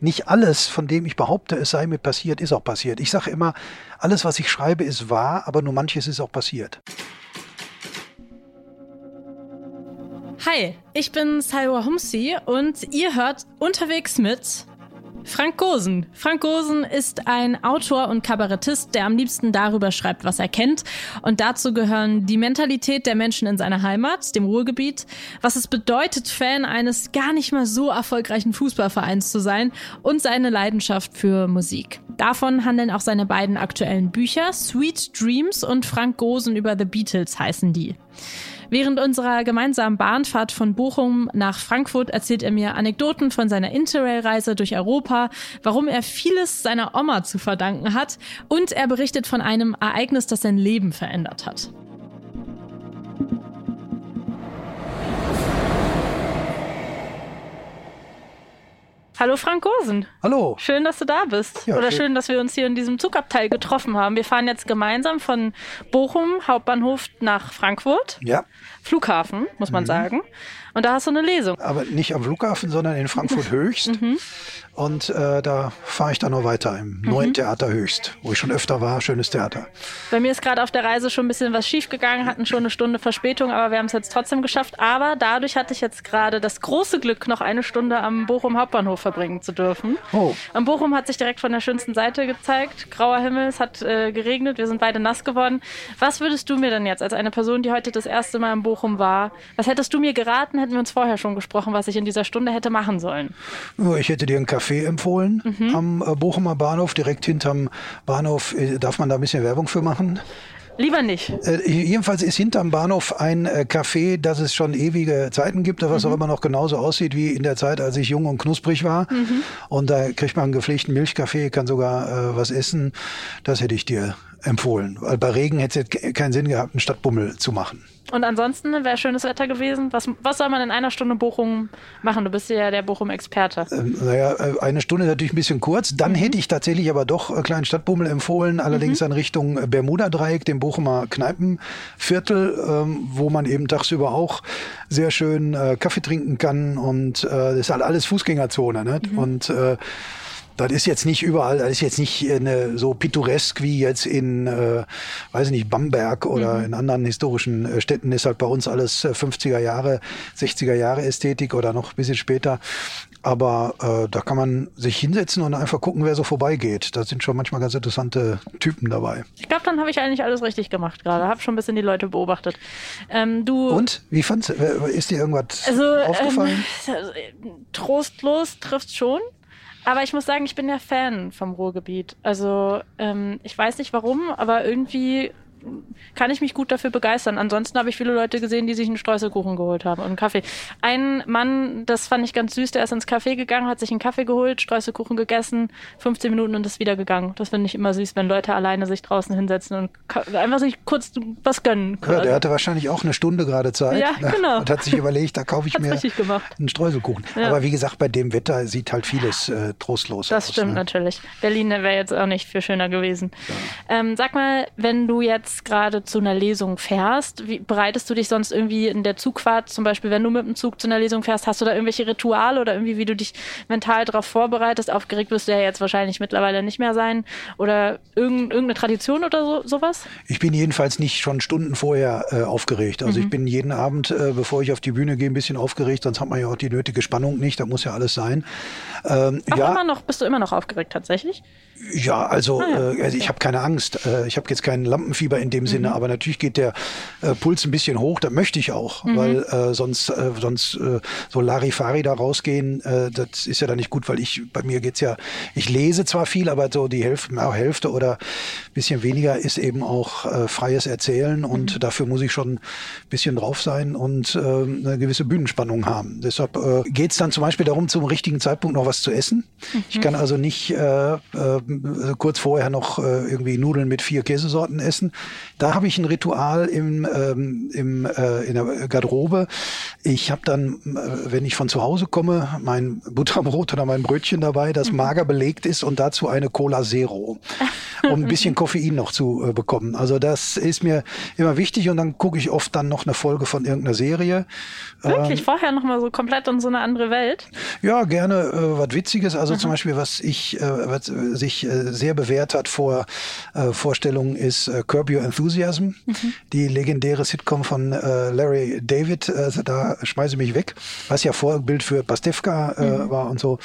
Nicht alles, von dem ich behaupte, es sei mir passiert, ist auch passiert. Ich sage immer, alles, was ich schreibe, ist wahr, aber nur manches ist auch passiert. Hi, ich bin Salwa Humsi und ihr hört unterwegs mit Frank Gosen. Frank Gosen ist ein Autor und Kabarettist, der am liebsten darüber schreibt, was er kennt. Und dazu gehören die Mentalität der Menschen in seiner Heimat, dem Ruhrgebiet, was es bedeutet, Fan eines gar nicht mal so erfolgreichen Fußballvereins zu sein und seine Leidenschaft für Musik. Davon handeln auch seine beiden aktuellen Bücher, Sweet Dreams und Frank Gosen über The Beatles heißen die. Während unserer gemeinsamen Bahnfahrt von Bochum nach Frankfurt erzählt er mir Anekdoten von seiner Interrail-Reise durch Europa, warum er vieles seiner Oma zu verdanken hat und er berichtet von einem Ereignis, das sein Leben verändert hat. Hallo Frank Gosen. Hallo. Schön, dass du da bist. Ja, Oder schön. schön, dass wir uns hier in diesem Zugabteil getroffen haben. Wir fahren jetzt gemeinsam von Bochum, Hauptbahnhof, nach Frankfurt. Ja. Flughafen, muss man mhm. sagen. Und da hast du eine Lesung. Aber nicht am Flughafen, sondern in Frankfurt Höchst. Mhm. Und äh, da fahre ich dann noch weiter im mhm. neuen Theater Höchst, wo ich schon öfter war. Schönes Theater. Bei mir ist gerade auf der Reise schon ein bisschen was schiefgegangen, hatten schon eine Stunde Verspätung, aber wir haben es jetzt trotzdem geschafft. Aber dadurch hatte ich jetzt gerade das große Glück, noch eine Stunde am Bochum Hauptbahnhof verbringen zu dürfen. Oh. Am Bochum hat sich direkt von der schönsten Seite gezeigt. Grauer Himmel, es hat äh, geregnet, wir sind beide nass geworden. Was würdest du mir denn jetzt als eine Person, die heute das erste Mal in Bochum war, was hättest du mir geraten, hätten wir uns vorher schon gesprochen, was ich in dieser Stunde hätte machen sollen? Ich hätte dir einen Café empfohlen mhm. am äh, Bochumer Bahnhof, direkt hinterm Bahnhof. Äh, darf man da ein bisschen Werbung für machen? Lieber nicht. Äh, jedenfalls ist hinterm Bahnhof ein äh, Café, das es schon ewige Zeiten gibt, was mhm. auch immer noch genauso aussieht wie in der Zeit, als ich jung und knusprig war. Mhm. Und da kriegt man einen gepflegten Milchkaffee, kann sogar äh, was essen. Das hätte ich dir empfohlen. Weil bei Regen hätte es keinen Sinn gehabt, einen Stadtbummel zu machen. Und ansonsten wäre schönes Wetter gewesen. Was, was soll man in einer Stunde Bochum machen? Du bist ja der Bochum-Experte. Ähm, naja, äh, eine Stunde ist natürlich ein bisschen kurz. Dann mhm. hätte ich tatsächlich aber doch einen kleinen Stadtbummel empfohlen, allerdings mhm. in Richtung Bermuda-Dreieck, dem Bochumer Kneipenviertel, ähm, wo man eben tagsüber auch sehr schön äh, Kaffee trinken kann. Und äh, das ist halt alles Fußgängerzone. Ne? Mhm. Und äh, das ist jetzt nicht überall, das ist jetzt nicht eine, so pittoresk wie jetzt in, äh, weiß ich nicht, Bamberg oder mhm. in anderen historischen äh, Städten ist halt bei uns alles 50er äh, Jahre, 60er Jahre Ästhetik oder noch ein bisschen später. Aber äh, da kann man sich hinsetzen und einfach gucken, wer so vorbeigeht. Da sind schon manchmal ganz interessante Typen dabei. Ich glaube, dann habe ich eigentlich alles richtig gemacht gerade. Habe schon ein bisschen die Leute beobachtet. Ähm, du und wie fandst Ist dir irgendwas also, aufgefallen? Ähm, trostlos trifft schon. Aber ich muss sagen, ich bin ja Fan vom Ruhrgebiet. Also ähm, ich weiß nicht warum, aber irgendwie kann ich mich gut dafür begeistern. Ansonsten habe ich viele Leute gesehen, die sich einen Streuselkuchen geholt haben und einen Kaffee. Ein Mann, das fand ich ganz süß, der ist ins Café gegangen, hat sich einen Kaffee geholt, Streuselkuchen gegessen, 15 Minuten und ist wieder gegangen. Das finde ich immer süß, wenn Leute alleine sich draußen hinsetzen und einfach sich kurz was gönnen. Ja, der hatte wahrscheinlich auch eine Stunde gerade Zeit ja, ne? genau. und hat sich überlegt, da kaufe ich mir einen Streuselkuchen. Ja. Aber wie gesagt, bei dem Wetter sieht halt vieles äh, trostlos das aus. Das stimmt ne? natürlich. Berlin wäre jetzt auch nicht viel schöner gewesen. Ja. Ähm, sag mal, wenn du jetzt gerade zu einer Lesung fährst, wie bereitest du dich sonst irgendwie in der Zugfahrt, zum Beispiel, wenn du mit dem Zug zu einer Lesung fährst, hast du da irgendwelche Rituale oder irgendwie, wie du dich mental darauf vorbereitest? Aufgeregt wirst du ja jetzt wahrscheinlich mittlerweile nicht mehr sein. Oder irgendeine Tradition oder so, sowas? Ich bin jedenfalls nicht schon Stunden vorher äh, aufgeregt. Also mhm. ich bin jeden Abend, äh, bevor ich auf die Bühne gehe, ein bisschen aufgeregt, sonst hat man ja auch die nötige Spannung nicht. Da muss ja alles sein. Ähm, Ach, ja. immer noch, bist du immer noch aufgeregt tatsächlich? Ja, also, ah, ja. äh, also ich habe keine Angst. Äh, ich habe jetzt keinen Lampenfieber in dem mhm. Sinne, aber natürlich geht der äh, Puls ein bisschen hoch. Das möchte ich auch, mhm. weil äh, sonst äh, sonst äh, so Larifari da rausgehen, äh, das ist ja dann nicht gut, weil ich bei mir geht's ja. Ich lese zwar viel, aber so die Hälfte, Hälfte oder bisschen weniger ist eben auch äh, freies Erzählen und mhm. dafür muss ich schon ein bisschen drauf sein und äh, eine gewisse Bühnenspannung haben. Deshalb äh, geht dann zum Beispiel darum, zum richtigen Zeitpunkt noch was zu essen. Mhm. Ich kann also nicht äh, äh, kurz vorher noch äh, irgendwie Nudeln mit vier Käsesorten essen, Da habe ich ein Ritual im, ähm, im, äh, in der Garderobe. Ich habe dann, äh, wenn ich von zu Hause komme, mein Butterbrot oder mein Brötchen dabei, das mager belegt ist und dazu eine Cola Zero, um ein bisschen Koffein noch zu äh, bekommen. Also das ist mir immer wichtig und dann gucke ich oft dann noch eine Folge von irgendeiner Serie. Wirklich? Ähm, Vorher noch mal so komplett in so eine andere Welt? Ja, gerne äh, was Witziges. Also mhm. zum Beispiel, was ich, äh, was sich äh, sehr bewährt hat vor äh, Vorstellungen, ist äh, Curb Your Enthusiasm, mhm. die legendäre Sitcom von Larry David. Also da schmeiße ich mich weg, was ja Vorbild für Pastewka mhm. war und so.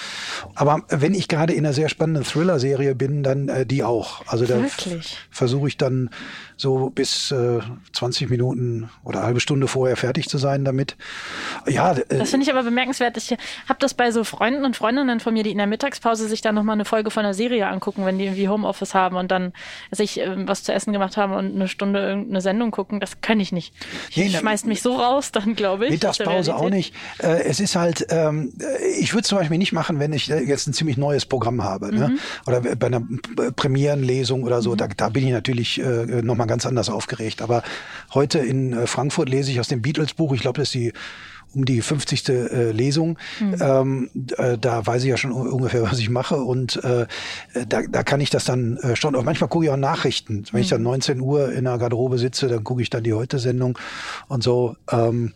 Aber wenn ich gerade in einer sehr spannenden Thriller-Serie bin, dann die auch. Also da versuche ich dann so bis äh, 20 Minuten oder eine halbe Stunde vorher fertig zu sein damit. Ja, äh, das finde ich aber bemerkenswert. Ich habe das bei so Freunden und Freundinnen von mir, die in der Mittagspause sich dann nochmal eine Folge von einer Serie angucken, wenn die irgendwie Homeoffice haben und dann sich äh, was zu essen gemacht haben und eine Stunde irgendeine Sendung gucken. Das kann ich nicht. Ich nee, schmeißt mich so raus dann, glaube ich. Mittagspause auch nicht. Äh, es ist halt, ähm, ich würde zum Beispiel nicht machen, wenn ich jetzt ein ziemlich neues Programm habe. Ne? Mhm. Oder bei einer Premierenlesung oder so. Mhm. Da, da bin ich natürlich äh, nochmal ganz anders aufgeregt. Aber heute in äh, Frankfurt lese ich aus dem Beatles-Buch, ich glaube, das ist die um die 50. Äh, Lesung. Mhm. Ähm, äh, da weiß ich ja schon ungefähr, was ich mache und äh, da, da kann ich das dann äh, schon. Und manchmal gucke ich auch Nachrichten. Wenn mhm. ich dann 19 Uhr in der Garderobe sitze, dann gucke ich dann die Heute-Sendung und so. Ähm,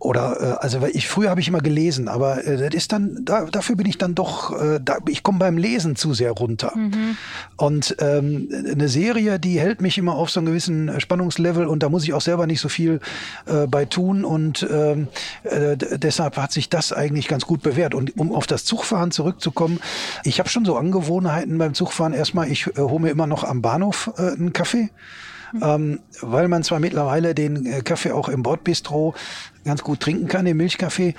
oder äh, also ich früher habe ich immer gelesen, aber äh, das ist dann da, dafür bin ich dann doch äh, da, ich komme beim Lesen zu sehr runter. Mhm. Und ähm, eine Serie, die hält mich immer auf so einem gewissen Spannungslevel und da muss ich auch selber nicht so viel äh, bei tun und ähm, äh, deshalb hat sich das eigentlich ganz gut bewährt. Und um auf das Zugfahren zurückzukommen, ich habe schon so Angewohnheiten beim Zugfahren. Erstmal, ich äh, hole mir immer noch am Bahnhof äh, einen Kaffee ähm, weil man zwar mittlerweile den äh, Kaffee auch im Bordbistro ganz gut trinken kann, den Milchkaffee,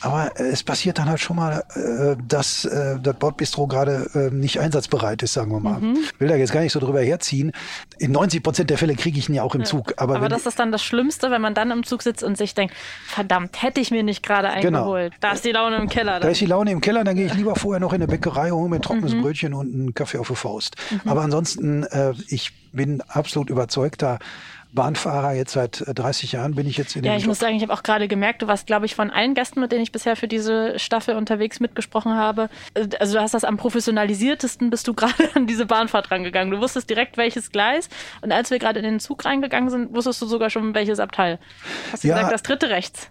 aber es passiert dann halt schon mal, äh, dass äh, das Bordbistro gerade äh, nicht einsatzbereit ist, sagen wir mal. Mhm. Will da jetzt gar nicht so drüber herziehen. In 90 Prozent der Fälle kriege ich ihn ja auch im ja. Zug. Aber, aber das ist dann das Schlimmste, wenn man dann im Zug sitzt und sich denkt, verdammt, hätte ich mir nicht gerade genau. eingeholt. Genau. Da ist die Laune im Keller. Dann. Da ist die Laune im Keller, dann gehe ich lieber vorher noch in eine Bäckerei und hole mir ein trockenes mhm. Brötchen und einen Kaffee auf die Faust. Mhm. Aber ansonsten, äh, ich bin absolut überzeugter Bahnfahrer. Jetzt seit 30 äh, Jahren bin ich jetzt in Ja, ich Job. muss sagen, ich habe auch gerade gemerkt, du warst, glaube ich, von allen Gästen, mit denen ich bisher für diese Staffel unterwegs mitgesprochen habe. Äh, also du hast das am professionalisiertesten, bist du gerade an diese Bahnfahrt rangegangen. Du wusstest direkt, welches Gleis. Und als wir gerade in den Zug reingegangen sind, wusstest du sogar schon, welches Abteil. Hast du ja, gesagt, das dritte rechts?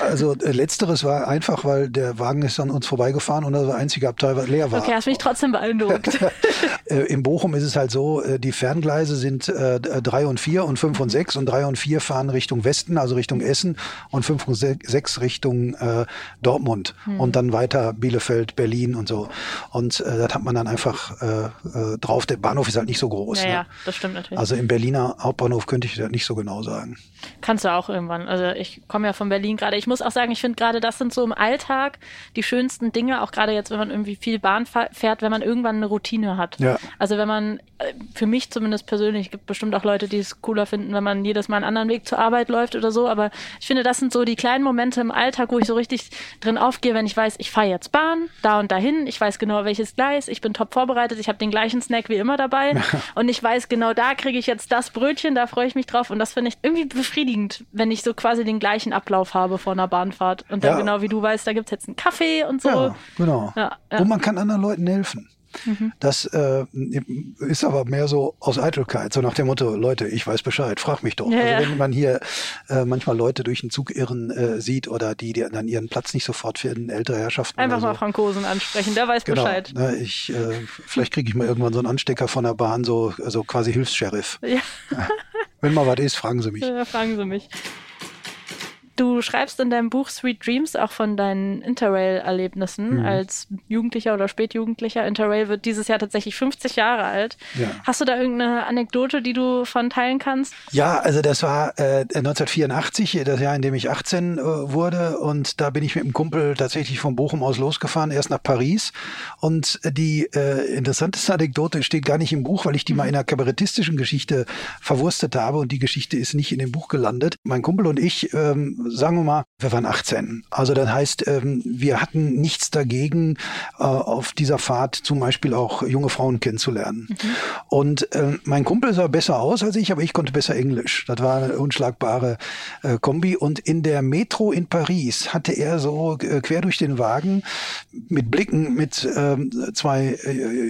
Also äh, letzteres war einfach, weil der Wagen ist an uns vorbeigefahren und das einzige Abteil, was leer war. Okay, hast mich trotzdem beeindruckt. in Bochum ist es halt so, die Ferngleise sind drei und vier und fünf und sechs und drei und vier fahren Richtung Westen, also Richtung Essen und fünf und sechs Richtung äh, Dortmund mhm. und dann weiter Bielefeld, Berlin und so. Und äh, das hat man dann einfach äh, äh, drauf. Der Bahnhof ist halt nicht so groß. Ja, ne? ja das stimmt natürlich. Also im Berliner Hauptbahnhof könnte ich das nicht so genau sagen. Kannst du auch irgendwann. Also ich komme ja von Berlin gerade. Ich muss auch sagen, ich finde gerade das sind so im Alltag die schönsten Dinge, auch gerade jetzt, wenn man irgendwie viel Bahn fährt, wenn man irgendwann eine Routine hat. Ja. Also wenn man, äh, für mich zumindest persönlich, gibt bestimmt auch Leute, die es cooler finden, wenn man jedes Mal einen anderen Weg zur Arbeit läuft oder so. Aber ich finde, das sind so die kleinen Momente im Alltag, wo ich so richtig drin aufgehe, wenn ich weiß, ich fahre jetzt Bahn, da und dahin, ich weiß genau welches Gleis, ich bin top vorbereitet, ich habe den gleichen Snack wie immer dabei und ich weiß genau, da kriege ich jetzt das Brötchen, da freue ich mich drauf und das finde ich irgendwie befriedigend, wenn ich so quasi den gleichen Ablauf habe vor einer Bahnfahrt und dann ja. genau wie du weißt, da gibt es jetzt einen Kaffee und so. Ja, genau. Ja, ja. Und man kann anderen Leuten helfen. Mhm. Das äh, ist aber mehr so aus Eitelkeit, so nach dem Motto, Leute, ich weiß Bescheid, frag mich doch. Ja, also wenn man hier äh, manchmal Leute durch den Zug irren äh, sieht oder die, die dann ihren Platz nicht sofort finden, ältere Herrschaften. Einfach so. mal Frankosen ansprechen, der weiß genau, Bescheid. Ne, ich, äh, vielleicht kriege ich mal irgendwann so einen Anstecker von der Bahn, so also quasi Hilfs-Sheriff. Ja. Wenn mal was ist, fragen Sie mich. Ja, fragen Sie mich. Du schreibst in deinem Buch Sweet Dreams auch von deinen Interrail-Erlebnissen mhm. als Jugendlicher oder Spätjugendlicher. Interrail wird dieses Jahr tatsächlich 50 Jahre alt. Ja. Hast du da irgendeine Anekdote, die du von teilen kannst? Ja, also das war äh, 1984, das Jahr, in dem ich 18 äh, wurde. Und da bin ich mit einem Kumpel tatsächlich von Bochum aus losgefahren, erst nach Paris. Und die äh, interessanteste Anekdote steht gar nicht im Buch, weil ich die mhm. mal in einer kabarettistischen Geschichte verwurstet habe. Und die Geschichte ist nicht in dem Buch gelandet. Mein Kumpel und ich ähm, sagen wir mal, wir waren 18. Also das heißt, ähm, wir hatten nichts dagegen, äh, auf dieser Fahrt zum Beispiel auch junge Frauen kennenzulernen. Mhm. Und äh, mein Kumpel sah besser aus als ich, aber ich konnte besser Englisch. Das war eine unschlagbare äh, Kombi. Und in der Metro in Paris hatte er so äh, quer durch den Wagen mit Blicken mit ähm, zwei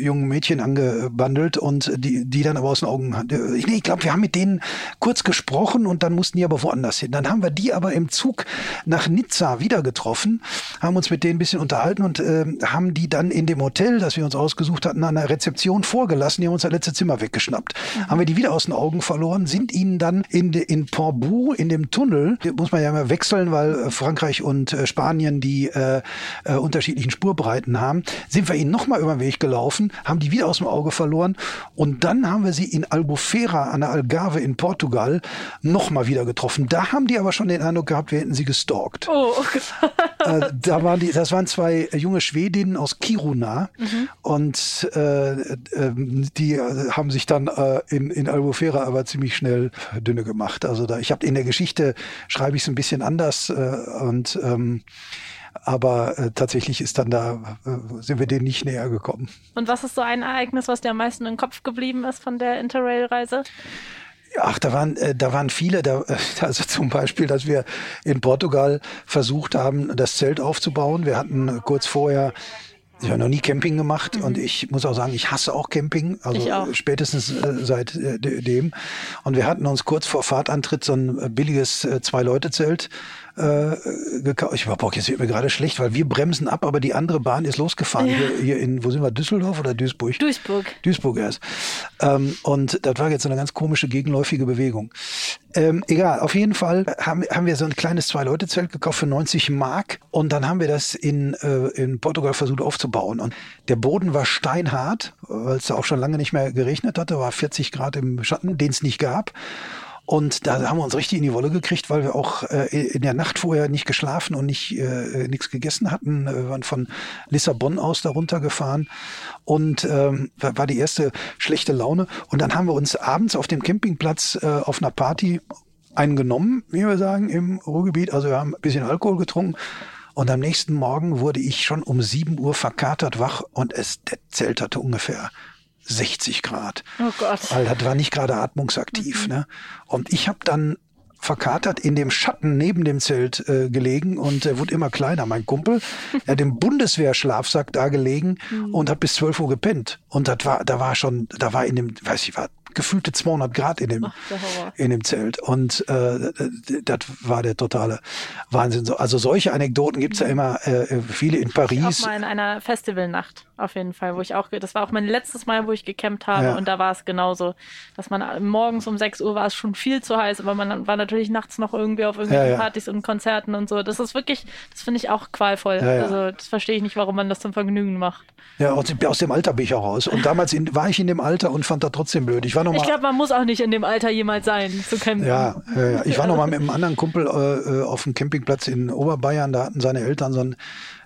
jungen Mädchen angebandelt und die, die dann aber aus den Augen nee, ich glaube, wir haben mit denen kurz gesprochen und dann mussten die aber woanders hin. Dann haben wir die aber im Zug nach Nizza wieder getroffen, haben uns mit denen ein bisschen unterhalten und äh, haben die dann in dem Hotel, das wir uns ausgesucht hatten, an der Rezeption vorgelassen. Die haben uns das letzte Zimmer weggeschnappt. Mhm. Haben wir die wieder aus den Augen verloren, sind ihnen dann in, de, in Portbou, in dem Tunnel, muss man ja immer wechseln, weil äh, Frankreich und äh, Spanien die äh, äh, unterschiedlichen Spurbreiten haben, sind wir ihnen nochmal über den Weg gelaufen, haben die wieder aus dem Auge verloren und dann haben wir sie in Albufeira an der Algarve in Portugal nochmal wieder getroffen. Da haben die aber schon den Eindruck gehabt, wir hätten sie gestalkt. Oh, okay. äh, da waren die, das waren zwei junge Schwedinnen aus Kiruna mhm. und äh, äh, die haben sich dann äh, in, in Albufeira aber ziemlich schnell dünne gemacht. Also da, ich habe in der Geschichte schreibe ich es ein bisschen anders äh, und ähm, aber äh, tatsächlich ist dann da, äh, sind wir denen nicht näher gekommen. Und was ist so ein Ereignis, was dir am meisten im Kopf geblieben ist von der Interrail-Reise? Ach, da waren, äh, da waren viele, da, also zum Beispiel, dass wir in Portugal versucht haben, das Zelt aufzubauen. Wir hatten kurz vorher ich habe noch nie Camping gemacht mhm. und ich muss auch sagen, ich hasse auch Camping, also auch. spätestens äh, seit äh, dem. Und wir hatten uns kurz vor Fahrtantritt so ein äh, billiges äh, Zwei-Leute-Zelt äh, gekauft. Ich war, boah, jetzt wird mir gerade schlecht, weil wir bremsen ab, aber die andere Bahn ist losgefahren. Ja. Hier, hier, in, wo sind wir, Düsseldorf oder Duisburg? Duisburg. Duisburg erst. Ähm, und das war jetzt eine ganz komische gegenläufige Bewegung. Ähm, egal, auf jeden Fall haben, haben wir so ein kleines Zwei-Leute-Zelt gekauft für 90 Mark und dann haben wir das in, äh, in Portugal versucht aufzubauen. Und der Boden war steinhart, weil es da auch schon lange nicht mehr geregnet hatte, war 40 Grad im Schatten, den es nicht gab. Und da haben wir uns richtig in die Wolle gekriegt, weil wir auch äh, in der Nacht vorher nicht geschlafen und nicht äh, nichts gegessen hatten. Wir waren von Lissabon aus darunter gefahren und ähm, war die erste schlechte Laune. Und dann haben wir uns abends auf dem Campingplatz äh, auf einer Party eingenommen, wie wir sagen, im Ruhrgebiet. Also wir haben ein bisschen Alkohol getrunken. Und am nächsten Morgen wurde ich schon um sieben Uhr verkatert wach und es, der Zelt hatte ungefähr 60 Grad. Oh Gott. Weil das war nicht gerade atmungsaktiv. Mhm. Ne? Und ich habe dann verkatert in dem Schatten neben dem Zelt äh, gelegen und er wurde immer kleiner. Mein Kumpel, er hat im Bundeswehrschlafsack da gelegen mhm. und hat bis 12 Uhr gepennt. Und das war, da war schon, da war in dem, weiß ich, war gefühlte 200 Grad in dem, Ach, in dem Zelt. Und äh, das war der totale Wahnsinn. Also solche Anekdoten gibt's ja immer äh, viele in Paris. Ich auch mal in einer Festivalnacht auf jeden Fall, wo ich auch, das war auch mein letztes Mal, wo ich gecampt habe ja. und da war es genauso, dass man morgens um 6 Uhr war es schon viel zu heiß, aber man war natürlich nachts noch irgendwie auf irgendwelchen ja, ja. Partys und Konzerten und so. Das ist wirklich, das finde ich auch qualvoll. Also das verstehe ich nicht, warum man das zum Vergnügen macht. Ja, aus, aus dem Alter bin ich auch raus. Und damals in, war ich in dem Alter und fand das trotzdem blöd. Ich war noch mal, Ich glaube, man muss auch nicht in dem Alter jemals sein, zu campen. Ja, ja, ich war noch mal mit einem anderen Kumpel äh, äh, auf dem Campingplatz in Oberbayern. Da hatten seine Eltern so einen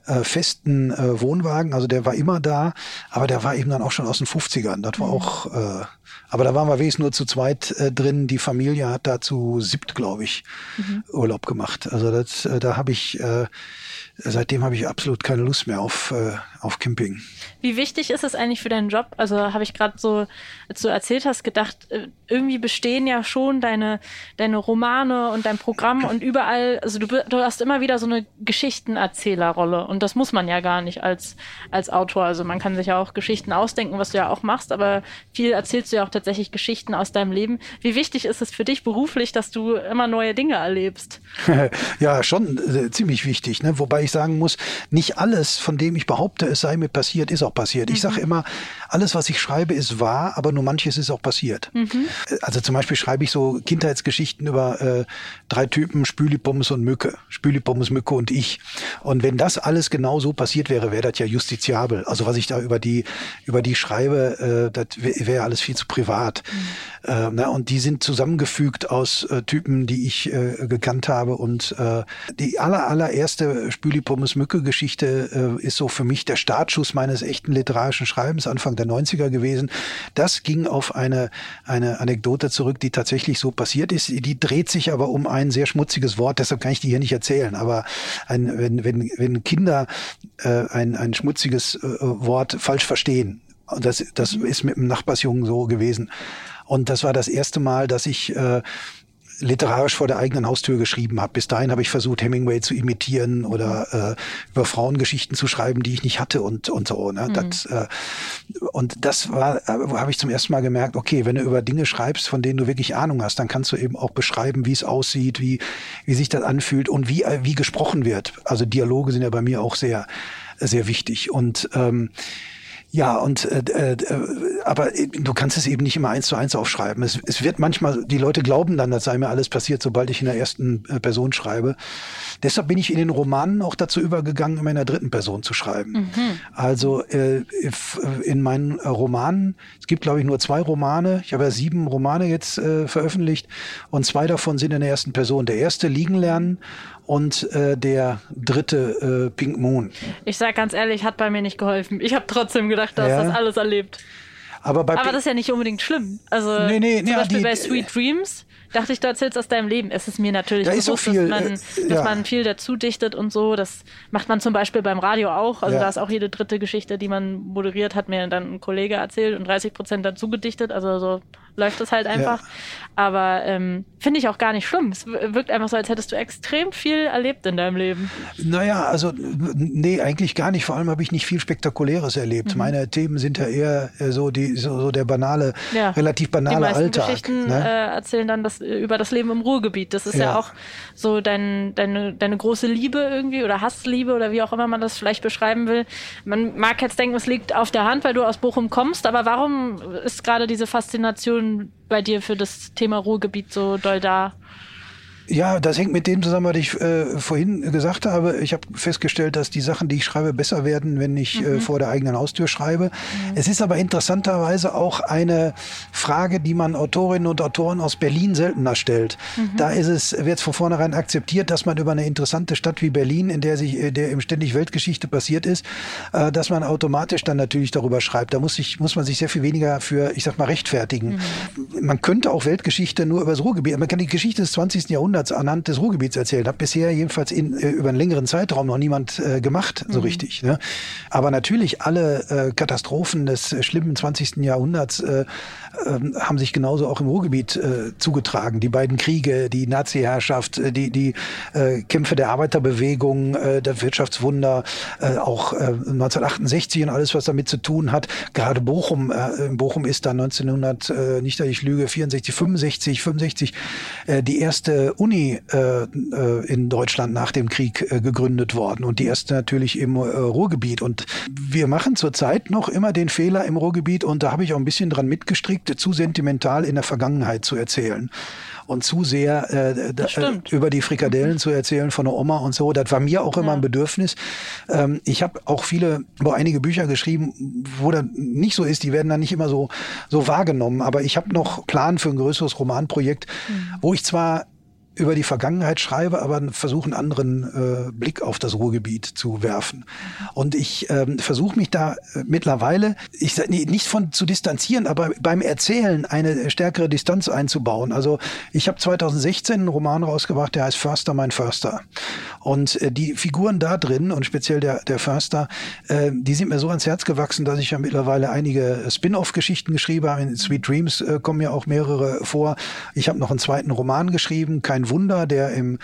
äh, festen äh, Wohnwagen. Also der war immer da, aber der war eben dann auch schon aus den 50ern. Das war mhm. auch, äh, aber da waren wir wenigstens nur zu zweit äh, drin. Die Familie hat da zu siebt, glaube ich, mhm. Urlaub gemacht. Also das, äh, da habe ich äh, seitdem habe ich absolut keine Lust mehr auf, äh, auf Camping. Wie wichtig ist es eigentlich für deinen Job? Also habe ich gerade so, als du erzählt hast, gedacht, äh, irgendwie bestehen ja schon deine, deine Romane und dein Programm und überall, also du, du hast immer wieder so eine Geschichtenerzählerrolle und das muss man ja gar nicht als, als Autor. Also man kann sich ja auch Geschichten ausdenken, was du ja auch machst, aber viel erzählst du ja auch tatsächlich Geschichten aus deinem Leben. Wie wichtig ist es für dich beruflich, dass du immer neue Dinge erlebst? ja, schon äh, ziemlich wichtig, ne? wobei ich sagen muss, nicht alles, von dem ich behaupte, es sei mir passiert, ist auch passiert. Mhm. Ich sage immer, alles, was ich schreibe, ist wahr, aber nur manches ist auch passiert. Mhm. Also zum Beispiel schreibe ich so Kindheitsgeschichten über äh, drei Typen, Spülipommes und Mücke. Spülipommes, Mücke und ich. Und wenn das alles alles genau so passiert wäre, wäre das ja justiziabel. Also was ich da über die, über die schreibe, äh, das wäre alles viel zu privat. Mhm. Äh, na, und die sind zusammengefügt aus äh, Typen, die ich äh, gekannt habe. Und äh, die aller, allererste Spüli-Pommes-Mücke-Geschichte äh, ist so für mich der Startschuss meines echten literarischen Schreibens Anfang der 90er gewesen. Das ging auf eine, eine Anekdote zurück, die tatsächlich so passiert ist. Die dreht sich aber um ein sehr schmutziges Wort, deshalb kann ich die hier nicht erzählen. Aber ein, wenn, wenn, wenn Kinder äh, ein, ein schmutziges äh, Wort falsch verstehen, das, das ist mit dem Nachbarsjungen so gewesen. Und das war das erste Mal, dass ich äh, literarisch vor der eigenen Haustür geschrieben habe. Bis dahin habe ich versucht, Hemingway zu imitieren oder äh, über Frauengeschichten zu schreiben, die ich nicht hatte und und so. Ne? Mhm. Das, äh, und das war, äh, habe ich zum ersten Mal gemerkt, okay, wenn du über Dinge schreibst, von denen du wirklich Ahnung hast, dann kannst du eben auch beschreiben, wie es aussieht, wie wie sich das anfühlt und wie äh, wie gesprochen wird. Also Dialoge sind ja bei mir auch sehr sehr wichtig und ähm, ja, und äh, äh, aber du kannst es eben nicht immer eins zu eins aufschreiben. Es, es wird manchmal, die Leute glauben dann, das sei mir alles passiert, sobald ich in der ersten äh, Person schreibe. Deshalb bin ich in den Romanen auch dazu übergegangen, immer in der dritten Person zu schreiben. Mhm. Also äh, in meinen Romanen, es gibt glaube ich nur zwei Romane, ich habe ja sieben Romane jetzt äh, veröffentlicht und zwei davon sind in der ersten Person. Der erste liegen lernen und äh, der dritte äh, Pink Moon. Ich sag ganz ehrlich, hat bei mir nicht geholfen. Ich habe trotzdem gedacht, dass ja. das alles erlebt. Aber, bei Aber das ist ja nicht unbedingt schlimm. Also nee, nee, zum nee, Beispiel die, bei Sweet Dreams dachte ich, du erzählst aus deinem Leben. Es ist mir natürlich da bewusst, so viel, dass, man, äh, ja. dass man viel dazu dichtet und so. Das macht man zum Beispiel beim Radio auch. Also ja. da ist auch jede dritte Geschichte, die man moderiert, hat mir dann ein Kollege erzählt und 30 Prozent dazu gedichtet. Also so läuft es halt einfach. Ja. Aber ähm, finde ich auch gar nicht schlimm. Es wirkt einfach so, als hättest du extrem viel erlebt in deinem Leben. Naja, also nee, eigentlich gar nicht. Vor allem habe ich nicht viel Spektakuläres erlebt. Mhm. Meine Themen sind ja eher äh, so, die, so, so der banale, ja. relativ banale die meisten Alltag. Geschichten ne? äh, erzählen dann das, über das Leben im Ruhrgebiet. Das ist ja, ja auch so dein, deine, deine große Liebe irgendwie oder Hassliebe oder wie auch immer man das vielleicht beschreiben will. Man mag jetzt denken, es liegt auf der Hand, weil du aus Bochum kommst, aber warum ist gerade diese Faszination bei dir für das Thema Ruhrgebiet so doll da? Ja, das hängt mit dem zusammen, was ich äh, vorhin gesagt habe. Ich habe festgestellt, dass die Sachen, die ich schreibe, besser werden, wenn ich äh, mhm. äh, vor der eigenen Haustür schreibe. Mhm. Es ist aber interessanterweise auch eine Frage, die man Autorinnen und Autoren aus Berlin seltener stellt. Mhm. Da ist es, wird von vornherein akzeptiert, dass man über eine interessante Stadt wie Berlin, in der sich, äh, der im ständig Weltgeschichte passiert ist, äh, dass man automatisch dann natürlich darüber schreibt. Da muss, ich, muss man sich sehr viel weniger für, ich sag mal, rechtfertigen. Mhm. Man könnte auch Weltgeschichte nur über das Ruhrgebiet, man kann die Geschichte des 20. Jahrhunderts Jahrhunderts anhand des Ruhrgebiets erzählt. Hat bisher jedenfalls in, äh, über einen längeren Zeitraum noch niemand äh, gemacht, so mhm. richtig. Ne? Aber natürlich alle äh, Katastrophen des äh, schlimmen 20. Jahrhunderts äh, äh, haben sich genauso auch im Ruhrgebiet zugetragen. Die beiden Kriege, die Nazi-Herrschaft, die, die Kämpfe der Arbeiterbewegung, der Wirtschaftswunder, auch äh, 1968 und alles, was damit zu tun hat. Gerade Bochum, in Bochum ist da 1900, äh, nicht dass ich lüge, 64, 65, 65 äh, die erste Uni äh, äh, in Deutschland nach dem Krieg äh, gegründet worden und die erste natürlich im äh, Ruhrgebiet. Und wir machen zurzeit noch immer den Fehler im Ruhrgebiet und da habe ich auch ein bisschen dran mitgestrickt, zu sentimental in der Vergangenheit zu erzählen und zu sehr äh, äh, über die Frikadellen zu erzählen von der Oma und so. Das war mir auch immer ja. ein Bedürfnis. Ähm, ich habe auch viele, wo einige Bücher geschrieben, wo das nicht so ist. Die werden dann nicht immer so so wahrgenommen. Aber ich habe noch Plan für ein größeres Romanprojekt, mhm. wo ich zwar über die Vergangenheit schreibe, aber versuche einen anderen äh, Blick auf das Ruhrgebiet zu werfen. Und ich ähm, versuche mich da äh, mittlerweile, ich sag nicht von zu distanzieren, aber beim Erzählen eine stärkere Distanz einzubauen. Also ich habe 2016 einen Roman rausgebracht, der heißt Förster, mein Förster. Und äh, die Figuren da drin und speziell der, der Förster, äh, die sind mir so ans Herz gewachsen, dass ich ja mittlerweile einige Spin-off-Geschichten geschrieben habe. In Sweet Dreams äh, kommen ja auch mehrere vor. Ich habe noch einen zweiten Roman geschrieben, kein Wunder, der im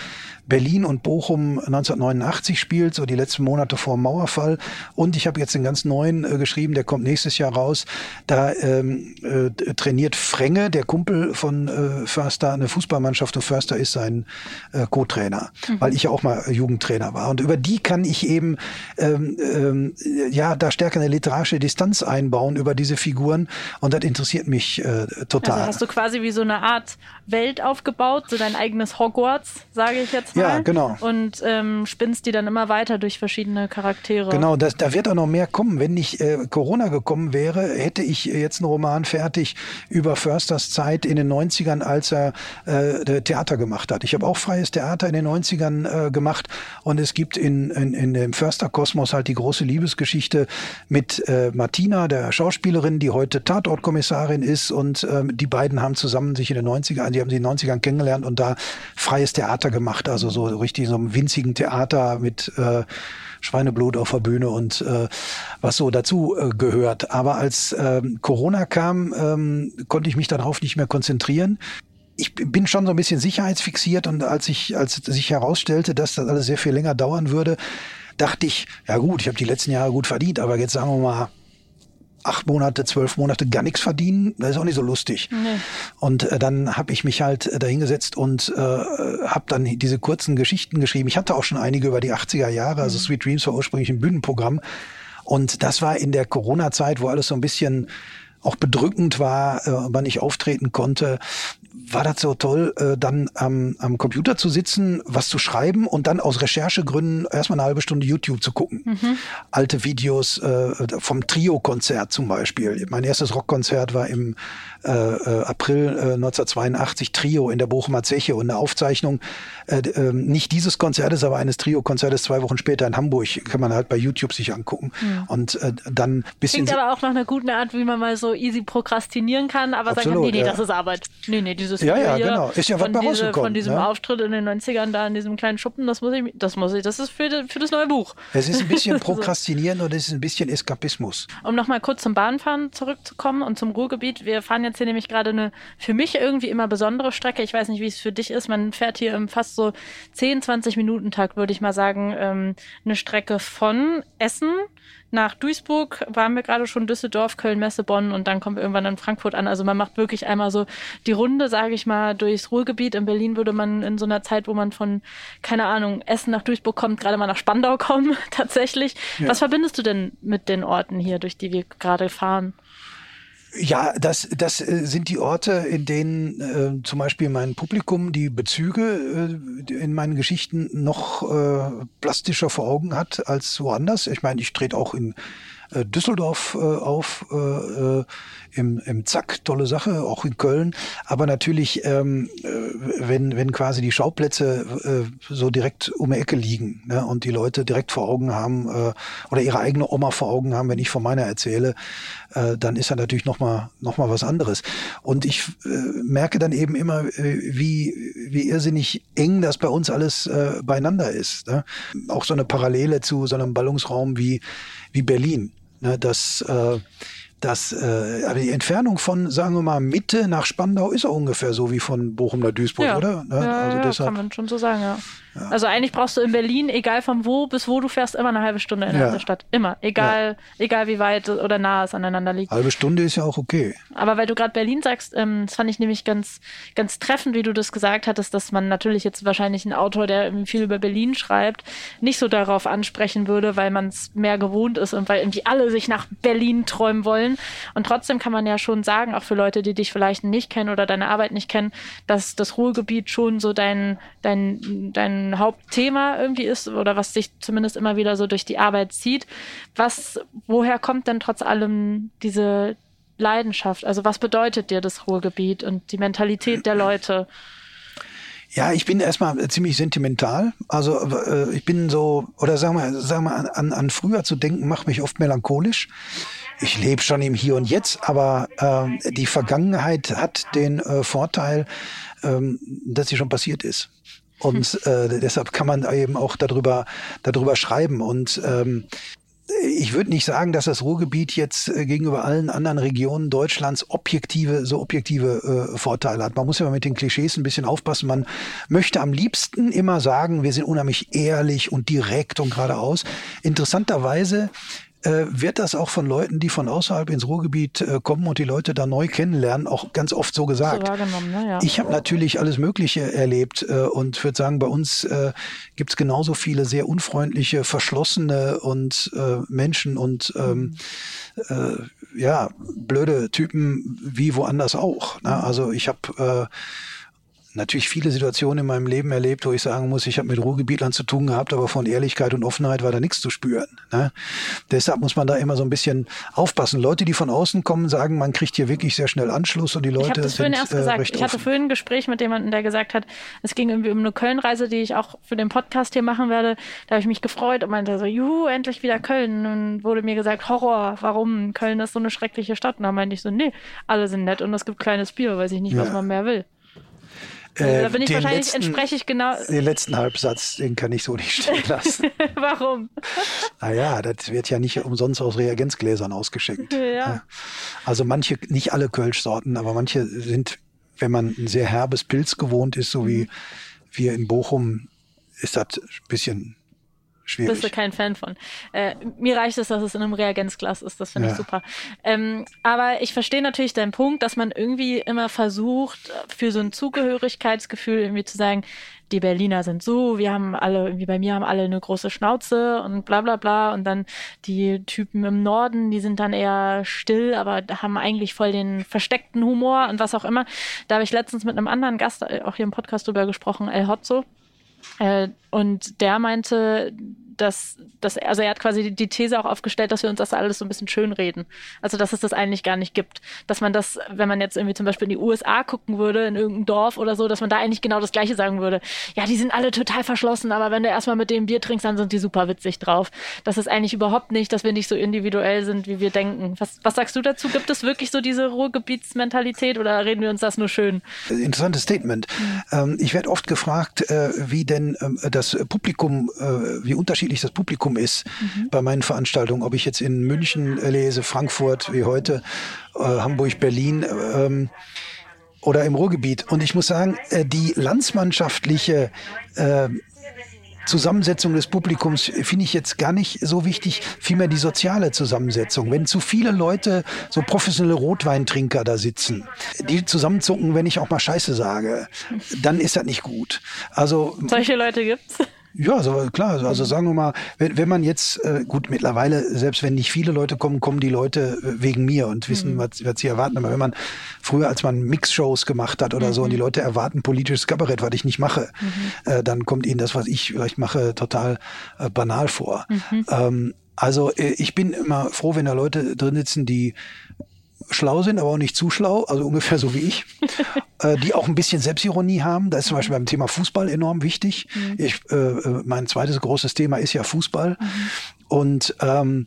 Berlin und Bochum 1989 spielt, so die letzten Monate vor dem Mauerfall. Und ich habe jetzt einen ganz neuen äh, geschrieben, der kommt nächstes Jahr raus. Da ähm, äh, trainiert Frenge, der Kumpel von äh, Förster, eine Fußballmannschaft und Förster ist sein äh, Co-Trainer, mhm. weil ich ja auch mal Jugendtrainer war. Und über die kann ich eben ähm, ähm, ja da stärker eine literarische Distanz einbauen über diese Figuren und das interessiert mich äh, total. Also hast du quasi wie so eine Art Welt aufgebaut, so dein eigenes Hogwarts, sage ich jetzt mal. Ja, genau. Und ähm, spinnst die dann immer weiter durch verschiedene Charaktere. Genau, das, da wird auch noch mehr kommen. Wenn nicht äh, Corona gekommen wäre, hätte ich jetzt einen Roman fertig über Försters Zeit in den 90ern, als er äh, Theater gemacht hat. Ich habe auch freies Theater in den 90ern äh, gemacht und es gibt in, in, in dem Förster-Kosmos halt die große Liebesgeschichte mit äh, Martina, der Schauspielerin, die heute Tatortkommissarin ist und ähm, die beiden haben zusammen sich in den 90ern, die haben sie in den 90ern kennengelernt und da freies Theater gemacht, also so richtig so einem winzigen Theater mit äh, Schweineblut auf der Bühne und äh, was so dazu äh, gehört. Aber als ähm, Corona kam, ähm, konnte ich mich darauf nicht mehr konzentrieren ich bin schon so ein bisschen sicherheitsfixiert und als ich, als sich herausstellte, dass das alles sehr viel länger dauern würde, dachte ich, ja gut, ich habe die letzten Jahre gut verdient, aber jetzt sagen wir mal acht Monate, zwölf Monate gar nichts verdienen, das ist auch nicht so lustig. Nee. Und äh, dann habe ich mich halt äh, dahingesetzt und äh, habe dann diese kurzen Geschichten geschrieben. Ich hatte auch schon einige über die 80er Jahre, also mhm. Sweet Dreams war ursprünglich ein Bühnenprogramm. Und das war in der Corona-Zeit, wo alles so ein bisschen auch bedrückend war, äh, man nicht auftreten konnte, war das so toll, äh, dann am, am Computer zu sitzen, was zu schreiben und dann aus Recherchegründen erstmal eine halbe Stunde YouTube zu gucken. Mhm. Alte Videos äh, vom Trio-Konzert zum Beispiel. Mein erstes Rockkonzert war im äh, äh April äh, 1982 Trio in der Bochumer Zeche und eine Aufzeichnung äh, äh, nicht dieses Konzertes, aber eines Trio-Konzertes zwei Wochen später in Hamburg kann man halt bei YouTube sich angucken mhm. und äh, dann bisschen. Klingt aber auch noch eine gute Art, wie man mal so easy prokrastinieren kann, aber Absolut, sagen kann, nee, nee, ja. das ist Arbeit. Nee, nee, dieses ja, ja, genau. Ist ja was bei diese, Von diesem ne? Auftritt in den 90ern da in diesem kleinen Schuppen, das muss ich, das muss ich, das ist für, für das neue Buch. Es ist ein bisschen Prokrastinieren so. und es ist ein bisschen Eskapismus. Um nochmal kurz zum Bahnfahren zurückzukommen und zum Ruhrgebiet. Wir fahren jetzt hier nämlich gerade eine für mich irgendwie immer besondere Strecke. Ich weiß nicht, wie es für dich ist. Man fährt hier im fast so 10, 20 Minuten Tag, würde ich mal sagen, ähm, eine Strecke von Essen nach Duisburg waren wir gerade schon Düsseldorf, Köln, Messe, Bonn und dann kommen wir irgendwann in Frankfurt an. Also man macht wirklich einmal so die Runde, sage ich mal, durchs Ruhrgebiet. In Berlin würde man in so einer Zeit, wo man von, keine Ahnung, Essen nach Duisburg kommt, gerade mal nach Spandau kommen, tatsächlich. Ja. Was verbindest du denn mit den Orten hier, durch die wir gerade fahren? Ja, das, das äh, sind die Orte, in denen äh, zum Beispiel mein Publikum die Bezüge äh, in meinen Geschichten noch äh, plastischer vor Augen hat als woanders. Ich meine, ich trete auch in äh, Düsseldorf äh, auf, äh, äh, im, im Zack, tolle Sache, auch in Köln. Aber natürlich, ähm, äh, wenn, wenn quasi die Schauplätze äh, so direkt um die Ecke liegen ne, und die Leute direkt vor Augen haben äh, oder ihre eigene Oma vor Augen haben, wenn ich von meiner erzähle, äh, dann ist er natürlich nochmal noch mal was anderes. Und ich äh, merke dann eben immer, äh, wie, wie irrsinnig eng das bei uns alles äh, beieinander ist. Ne? Auch so eine Parallele zu so einem Ballungsraum wie, wie Berlin. Ne? Das äh, das, äh, aber die Entfernung von, sagen wir mal, Mitte nach Spandau ist auch ungefähr so wie von Bochum nach Duisburg, ja. oder? Ne? Ja, also ja, deshalb, kann man schon so sagen, ja. Ja. Also eigentlich brauchst du in Berlin, egal von wo bis wo du fährst, immer eine halbe Stunde in ja. der Stadt. Immer. Egal, ja. egal wie weit oder nah es aneinander liegt. Halbe Stunde ist ja auch okay. Aber weil du gerade Berlin sagst, ähm, das fand ich nämlich ganz, ganz treffend, wie du das gesagt hattest, dass man natürlich jetzt wahrscheinlich einen Autor, der viel über Berlin schreibt, nicht so darauf ansprechen würde, weil man es mehr gewohnt ist und weil irgendwie alle sich nach Berlin träumen wollen. Und trotzdem kann man ja schon sagen, auch für Leute, die dich vielleicht nicht kennen oder deine Arbeit nicht kennen, dass das Ruhrgebiet schon so dein, dein, dein Hauptthema irgendwie ist oder was sich zumindest immer wieder so durch die Arbeit zieht. Was, woher kommt denn trotz allem diese Leidenschaft? Also was bedeutet dir das Ruhrgebiet und die Mentalität der Leute? Ja, ich bin erstmal ziemlich sentimental. Also äh, ich bin so, oder sagen wir, sagen wir an, an früher zu denken, macht mich oft melancholisch. Ich lebe schon im Hier und Jetzt, aber äh, die Vergangenheit hat den äh, Vorteil, ähm, dass sie schon passiert ist. Und äh, deshalb kann man eben auch darüber, darüber schreiben. Und ähm, ich würde nicht sagen, dass das Ruhrgebiet jetzt äh, gegenüber allen anderen Regionen Deutschlands objektive, so objektive äh, Vorteile hat. Man muss ja mit den Klischees ein bisschen aufpassen. Man möchte am liebsten immer sagen, wir sind unheimlich ehrlich und direkt und geradeaus. Interessanterweise äh, wird das auch von Leuten, die von außerhalb ins Ruhrgebiet äh, kommen und die Leute da neu kennenlernen, auch ganz oft so gesagt. So ne? ja. Ich habe natürlich alles Mögliche erlebt äh, und würde sagen, bei uns äh, gibt es genauso viele sehr unfreundliche, verschlossene und äh, Menschen und ähm, äh, ja, blöde Typen wie woanders auch. Ne? Also ich habe äh, natürlich viele Situationen in meinem Leben erlebt, wo ich sagen muss, ich habe mit Ruhrgebietlern zu tun gehabt, aber von Ehrlichkeit und Offenheit war da nichts zu spüren. Ne? Deshalb muss man da immer so ein bisschen aufpassen. Leute, die von außen kommen, sagen, man kriegt hier wirklich sehr schnell Anschluss und die Leute ich das sind erst gesagt. Äh, ich hatte vorhin ein Gespräch mit jemandem, der gesagt hat, es ging irgendwie um eine Köln-Reise, die ich auch für den Podcast hier machen werde. Da habe ich mich gefreut und meinte so, juhu, endlich wieder Köln. Und wurde mir gesagt, Horror, warum? Köln ist so eine schreckliche Stadt. Und da meinte ich so, nee, alle sind nett und es gibt kleines Bier, weiß ich nicht, was man mehr will. Äh, da bin ich wahrscheinlich, letzten, entspreche ich genau. Den letzten Halbsatz, den kann ich so nicht stehen lassen. Warum? Naja, das wird ja nicht umsonst aus Reagenzgläsern ausgeschenkt. Ja. Also manche, nicht alle Kölschsorten, aber manche sind, wenn man ein sehr herbes Pilz gewohnt ist, so wie mhm. wir in Bochum, ist das ein bisschen Schwierig. Bist du kein Fan von. Äh, mir reicht es, dass es in einem Reagenzglas ist. Das finde ja. ich super. Ähm, aber ich verstehe natürlich deinen Punkt, dass man irgendwie immer versucht, für so ein Zugehörigkeitsgefühl irgendwie zu sagen, die Berliner sind so, wir haben alle, irgendwie bei mir haben alle eine große Schnauze und bla bla bla. Und dann die Typen im Norden, die sind dann eher still, aber haben eigentlich voll den versteckten Humor und was auch immer. Da habe ich letztens mit einem anderen Gast äh, auch hier im Podcast drüber gesprochen, El Hotzo. Äh, und der meinte, dass, dass also er hat quasi die These auch aufgestellt, dass wir uns das alles so ein bisschen schönreden. Also dass es das eigentlich gar nicht gibt. Dass man das, wenn man jetzt irgendwie zum Beispiel in die USA gucken würde, in irgendein Dorf oder so, dass man da eigentlich genau das Gleiche sagen würde. Ja, die sind alle total verschlossen, aber wenn du erstmal mit dem Bier trinkst, dann sind die super witzig drauf. Das ist eigentlich überhaupt nicht, dass wir nicht so individuell sind, wie wir denken. Was, was sagst du dazu? Gibt es wirklich so diese Ruhrgebietsmentalität oder reden wir uns das nur schön? Interessantes Statement. Mhm. ich werde oft gefragt, äh, wie denn ähm, das Publikum, äh, wie unterschiedlich unterschiedlich das Publikum ist mhm. bei meinen Veranstaltungen, ob ich jetzt in München lese, Frankfurt wie heute, äh, Hamburg, Berlin ähm, oder im Ruhrgebiet. Und ich muss sagen, äh, die landsmannschaftliche äh, Zusammensetzung des Publikums finde ich jetzt gar nicht so wichtig, vielmehr die soziale Zusammensetzung. Wenn zu viele Leute, so professionelle Rotweintrinker da sitzen, die zusammenzucken, wenn ich auch mal Scheiße sage, dann ist das nicht gut. Also solche Leute gibt's. Ja, also klar. Also sagen wir mal, wenn, wenn man jetzt, äh, gut, mittlerweile, selbst wenn nicht viele Leute kommen, kommen die Leute äh, wegen mir und wissen, mhm. was, was sie erwarten. Aber wenn man früher, als man Mixshows gemacht hat oder mhm. so und die Leute erwarten politisches Kabarett, was ich nicht mache, mhm. äh, dann kommt ihnen das, was ich vielleicht mache, total äh, banal vor. Mhm. Ähm, also äh, ich bin immer froh, wenn da Leute drin sitzen, die schlau sind, aber auch nicht zu schlau, also ungefähr so wie ich, äh, die auch ein bisschen Selbstironie haben. Das ist zum Beispiel beim Thema Fußball enorm wichtig. Mhm. Ich, äh, äh, mein zweites großes Thema ist ja Fußball. Mhm. Und ähm,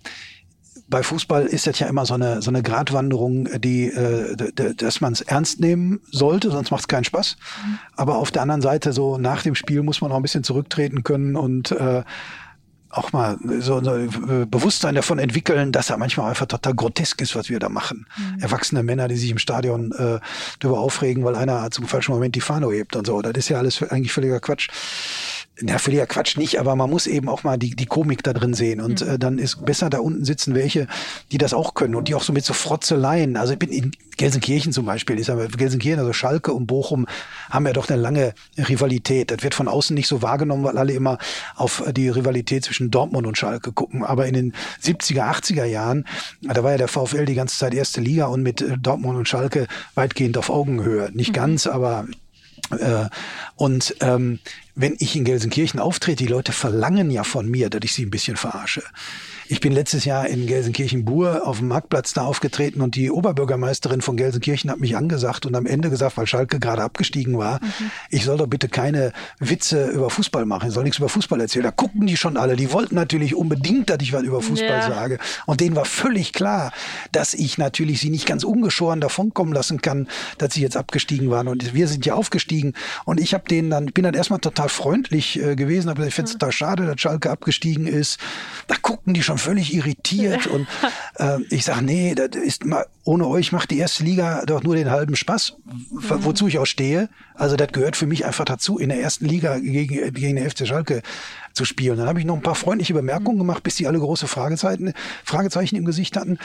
bei Fußball ist das ja immer so eine, so eine Gratwanderung, die, äh, dass man es ernst nehmen sollte, sonst macht es keinen Spaß. Mhm. Aber auf der anderen Seite, so nach dem Spiel muss man auch ein bisschen zurücktreten können und äh, auch mal so ein Bewusstsein davon entwickeln, dass er manchmal einfach total grotesk ist, was wir da machen. Mhm. Erwachsene Männer, die sich im Stadion äh, darüber aufregen, weil einer zum falschen Moment die Fahne hebt und so. Das ist ja alles eigentlich völliger Quatsch na, völliger Quatsch nicht, aber man muss eben auch mal die, die Komik da drin sehen. Und mhm. äh, dann ist besser da unten sitzen welche, die das auch können und die auch so mit so Frotzeleien. Also ich bin in Gelsenkirchen zum Beispiel, ist aber Gelsenkirchen, also Schalke und Bochum haben ja doch eine lange Rivalität. Das wird von außen nicht so wahrgenommen, weil alle immer auf die Rivalität zwischen Dortmund und Schalke gucken. Aber in den 70er, 80er Jahren, da war ja der VfL die ganze Zeit erste Liga und mit äh, Dortmund und Schalke weitgehend auf Augenhöhe. Nicht mhm. ganz, aber äh, und ähm, wenn ich in Gelsenkirchen auftrete, die Leute verlangen ja von mir, dass ich sie ein bisschen verarsche. Ich bin letztes Jahr in Gelsenkirchen-Bur auf dem Marktplatz da aufgetreten und die Oberbürgermeisterin von Gelsenkirchen hat mich angesagt und am Ende gesagt, weil Schalke gerade abgestiegen war, mhm. ich soll doch bitte keine Witze über Fußball machen, ich soll nichts über Fußball erzählen. Da gucken die schon alle. Die wollten natürlich unbedingt, dass ich was über Fußball ja. sage. Und denen war völlig klar, dass ich natürlich sie nicht ganz ungeschoren davonkommen lassen kann, dass sie jetzt abgestiegen waren. Und wir sind ja aufgestiegen. Und ich habe denen dann, bin dann erstmal total freundlich äh, gewesen, aber ich finde es mhm. total schade, dass Schalke abgestiegen ist. Da gucken die schon schon völlig irritiert und äh, ich sage, nee, das ist mal, ohne euch macht die erste Liga doch nur den halben Spaß, mhm. wozu ich auch stehe. Also das gehört für mich einfach dazu, in der ersten Liga gegen, gegen den FC Schalke zu spielen. Dann habe ich noch ein paar freundliche Bemerkungen gemacht, bis die alle große Fragezeichen, Fragezeichen im Gesicht hatten.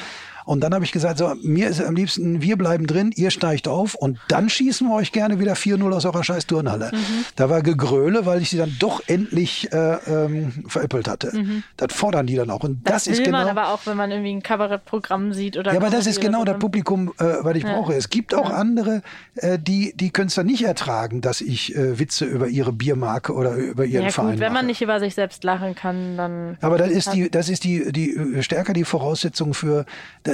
Und dann habe ich gesagt, so, mir ist am liebsten, wir bleiben drin, ihr steigt auf und dann schießen wir euch gerne wieder 4-0 aus eurer scheiß Turnhalle. Mhm. Da war Gegröle, weil ich sie dann doch endlich äh, ähm, veräppelt hatte. Mhm. Das fordern die dann auch. Und das, das ist genau, man aber auch, wenn man irgendwie ein Kabarettprogramm sieht oder. Ja, aber das ist genau das Publikum, äh, was ich ja. brauche. Es gibt auch ja. andere, äh, die, die können es dann nicht ertragen, dass ich äh, Witze über ihre Biermarke oder über ihren ja, Verein gut, wenn man nicht über sich selbst lachen kann, dann. Aber das ist die, das ist die, die äh, stärker die Voraussetzung für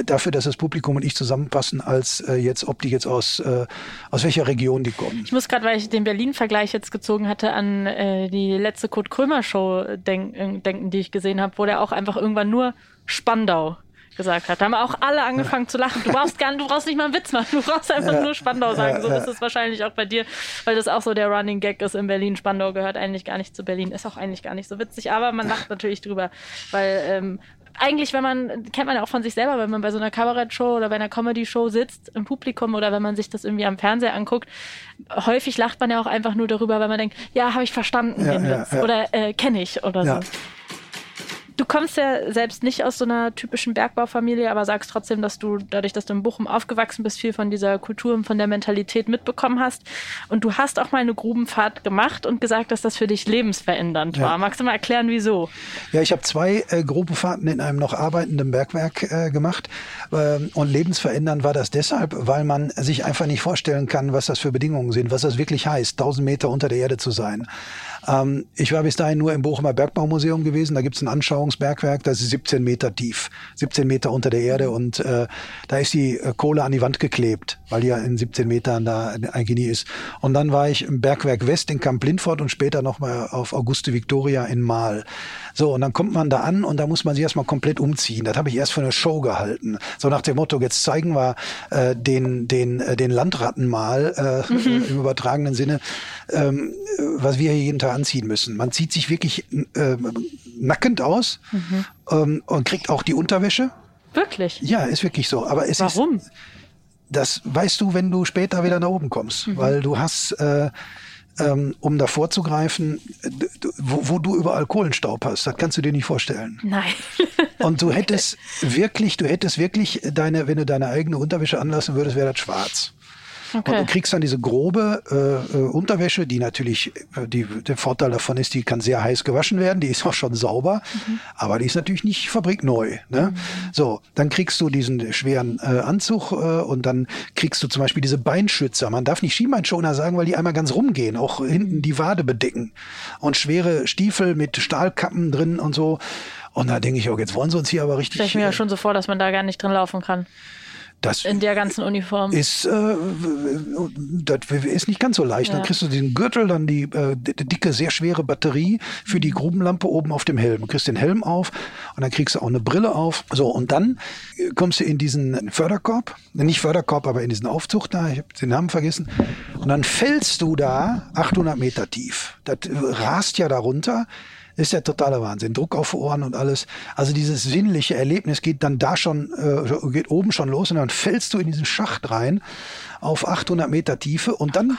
dafür, dass das Publikum und ich zusammenpassen, als äh, jetzt, ob die jetzt aus äh, aus welcher Region die kommen. Ich muss gerade, weil ich den Berlin-Vergleich jetzt gezogen hatte, an äh, die letzte Kurt Krömer Show denk, denken, die ich gesehen habe, wo der auch einfach irgendwann nur Spandau gesagt hat. Da haben auch alle angefangen ja. zu lachen. Du brauchst gar, du brauchst nicht mal einen Witz machen, du brauchst einfach ja. nur Spandau sagen. So ist es wahrscheinlich auch bei dir, weil das auch so der Running Gag ist in Berlin. Spandau gehört eigentlich gar nicht zu Berlin, ist auch eigentlich gar nicht so witzig, aber man lacht natürlich drüber, weil ähm, eigentlich, wenn man, kennt man ja auch von sich selber, wenn man bei so einer Kabarettshow oder bei einer Comedy-Show sitzt im Publikum oder wenn man sich das irgendwie am Fernseher anguckt, häufig lacht man ja auch einfach nur darüber, weil man denkt, ja, habe ich verstanden ja, den Witz oder äh, kenne ich oder so. Du kommst ja selbst nicht aus so einer typischen Bergbaufamilie, aber sagst trotzdem, dass du dadurch, dass du in Bochum aufgewachsen bist, viel von dieser Kultur und von der Mentalität mitbekommen hast. Und du hast auch mal eine Grubenfahrt gemacht und gesagt, dass das für dich lebensverändernd war. Magst du mal erklären, wieso? Ja, ich habe zwei äh, Grubenfahrten in einem noch arbeitenden Bergwerk äh, gemacht. Ähm, und lebensverändernd war das deshalb, weil man sich einfach nicht vorstellen kann, was das für Bedingungen sind, was das wirklich heißt, 1000 Meter unter der Erde zu sein. Ähm, ich war bis dahin nur im Bochumer Bergbaumuseum gewesen. Da gibt es ein Anschauungsbergwerk, das ist 17 Meter tief, 17 Meter unter der Erde und äh, da ist die äh, Kohle an die Wand geklebt, weil die ja in 17 Metern da eigentlich nie ist. Und dann war ich im Bergwerk West in Camp Lindfort und später nochmal auf Auguste Victoria in Mahl. So, und dann kommt man da an und da muss man sich erstmal komplett umziehen. Das habe ich erst für eine Show gehalten. So nach dem Motto, jetzt zeigen wir äh, den, den, äh, den Landratten mal äh, mhm. im übertragenen Sinne, ähm, was wir hier jeden Tag anziehen müssen. Man zieht sich wirklich äh, nackend aus mhm. ähm, und kriegt auch die Unterwäsche. Wirklich? Ja, ist wirklich so. Aber es Warum? Ist, das weißt du, wenn du später wieder nach oben kommst, mhm. weil du hast äh, ähm, um da vorzugreifen, wo, wo, du überall Kohlenstaub hast. Das kannst du dir nicht vorstellen. Nein. Und du hättest wirklich, du hättest wirklich deine, wenn du deine eigene Unterwäsche anlassen würdest, wäre das schwarz. Okay. Und du kriegst dann diese grobe äh, äh, Unterwäsche, die natürlich, äh, die, der Vorteil davon ist, die kann sehr heiß gewaschen werden, die ist auch schon sauber, mhm. aber die ist natürlich nicht fabrikneu. Ne? Mhm. So, dann kriegst du diesen schweren äh, Anzug äh, und dann kriegst du zum Beispiel diese Beinschützer. Man darf nicht Schienbeinschoner sagen, weil die einmal ganz rumgehen, auch hinten die Wade bedecken. Und schwere Stiefel mit Stahlkappen drin und so. Und da denke ich auch, jetzt wollen sie uns hier aber richtig. Stell ich mir ja schon so vor, dass man da gar nicht drin laufen kann. Das in der ganzen Uniform. Ist, äh, das ist nicht ganz so leicht. Ja. Dann kriegst du diesen Gürtel, dann die äh, dicke, sehr schwere Batterie für die Grubenlampe oben auf dem Helm. Du kriegst den Helm auf und dann kriegst du auch eine Brille auf. So, und dann kommst du in diesen Förderkorb. Nicht Förderkorb, aber in diesen Aufzug da. Ich habe den Namen vergessen. Und dann fällst du da 800 Meter tief. Das rast ja darunter ist der totale Wahnsinn. Druck auf Ohren und alles. Also dieses sinnliche Erlebnis geht dann da schon, äh, geht oben schon los und dann fällst du in diesen Schacht rein auf 800 Meter Tiefe und dann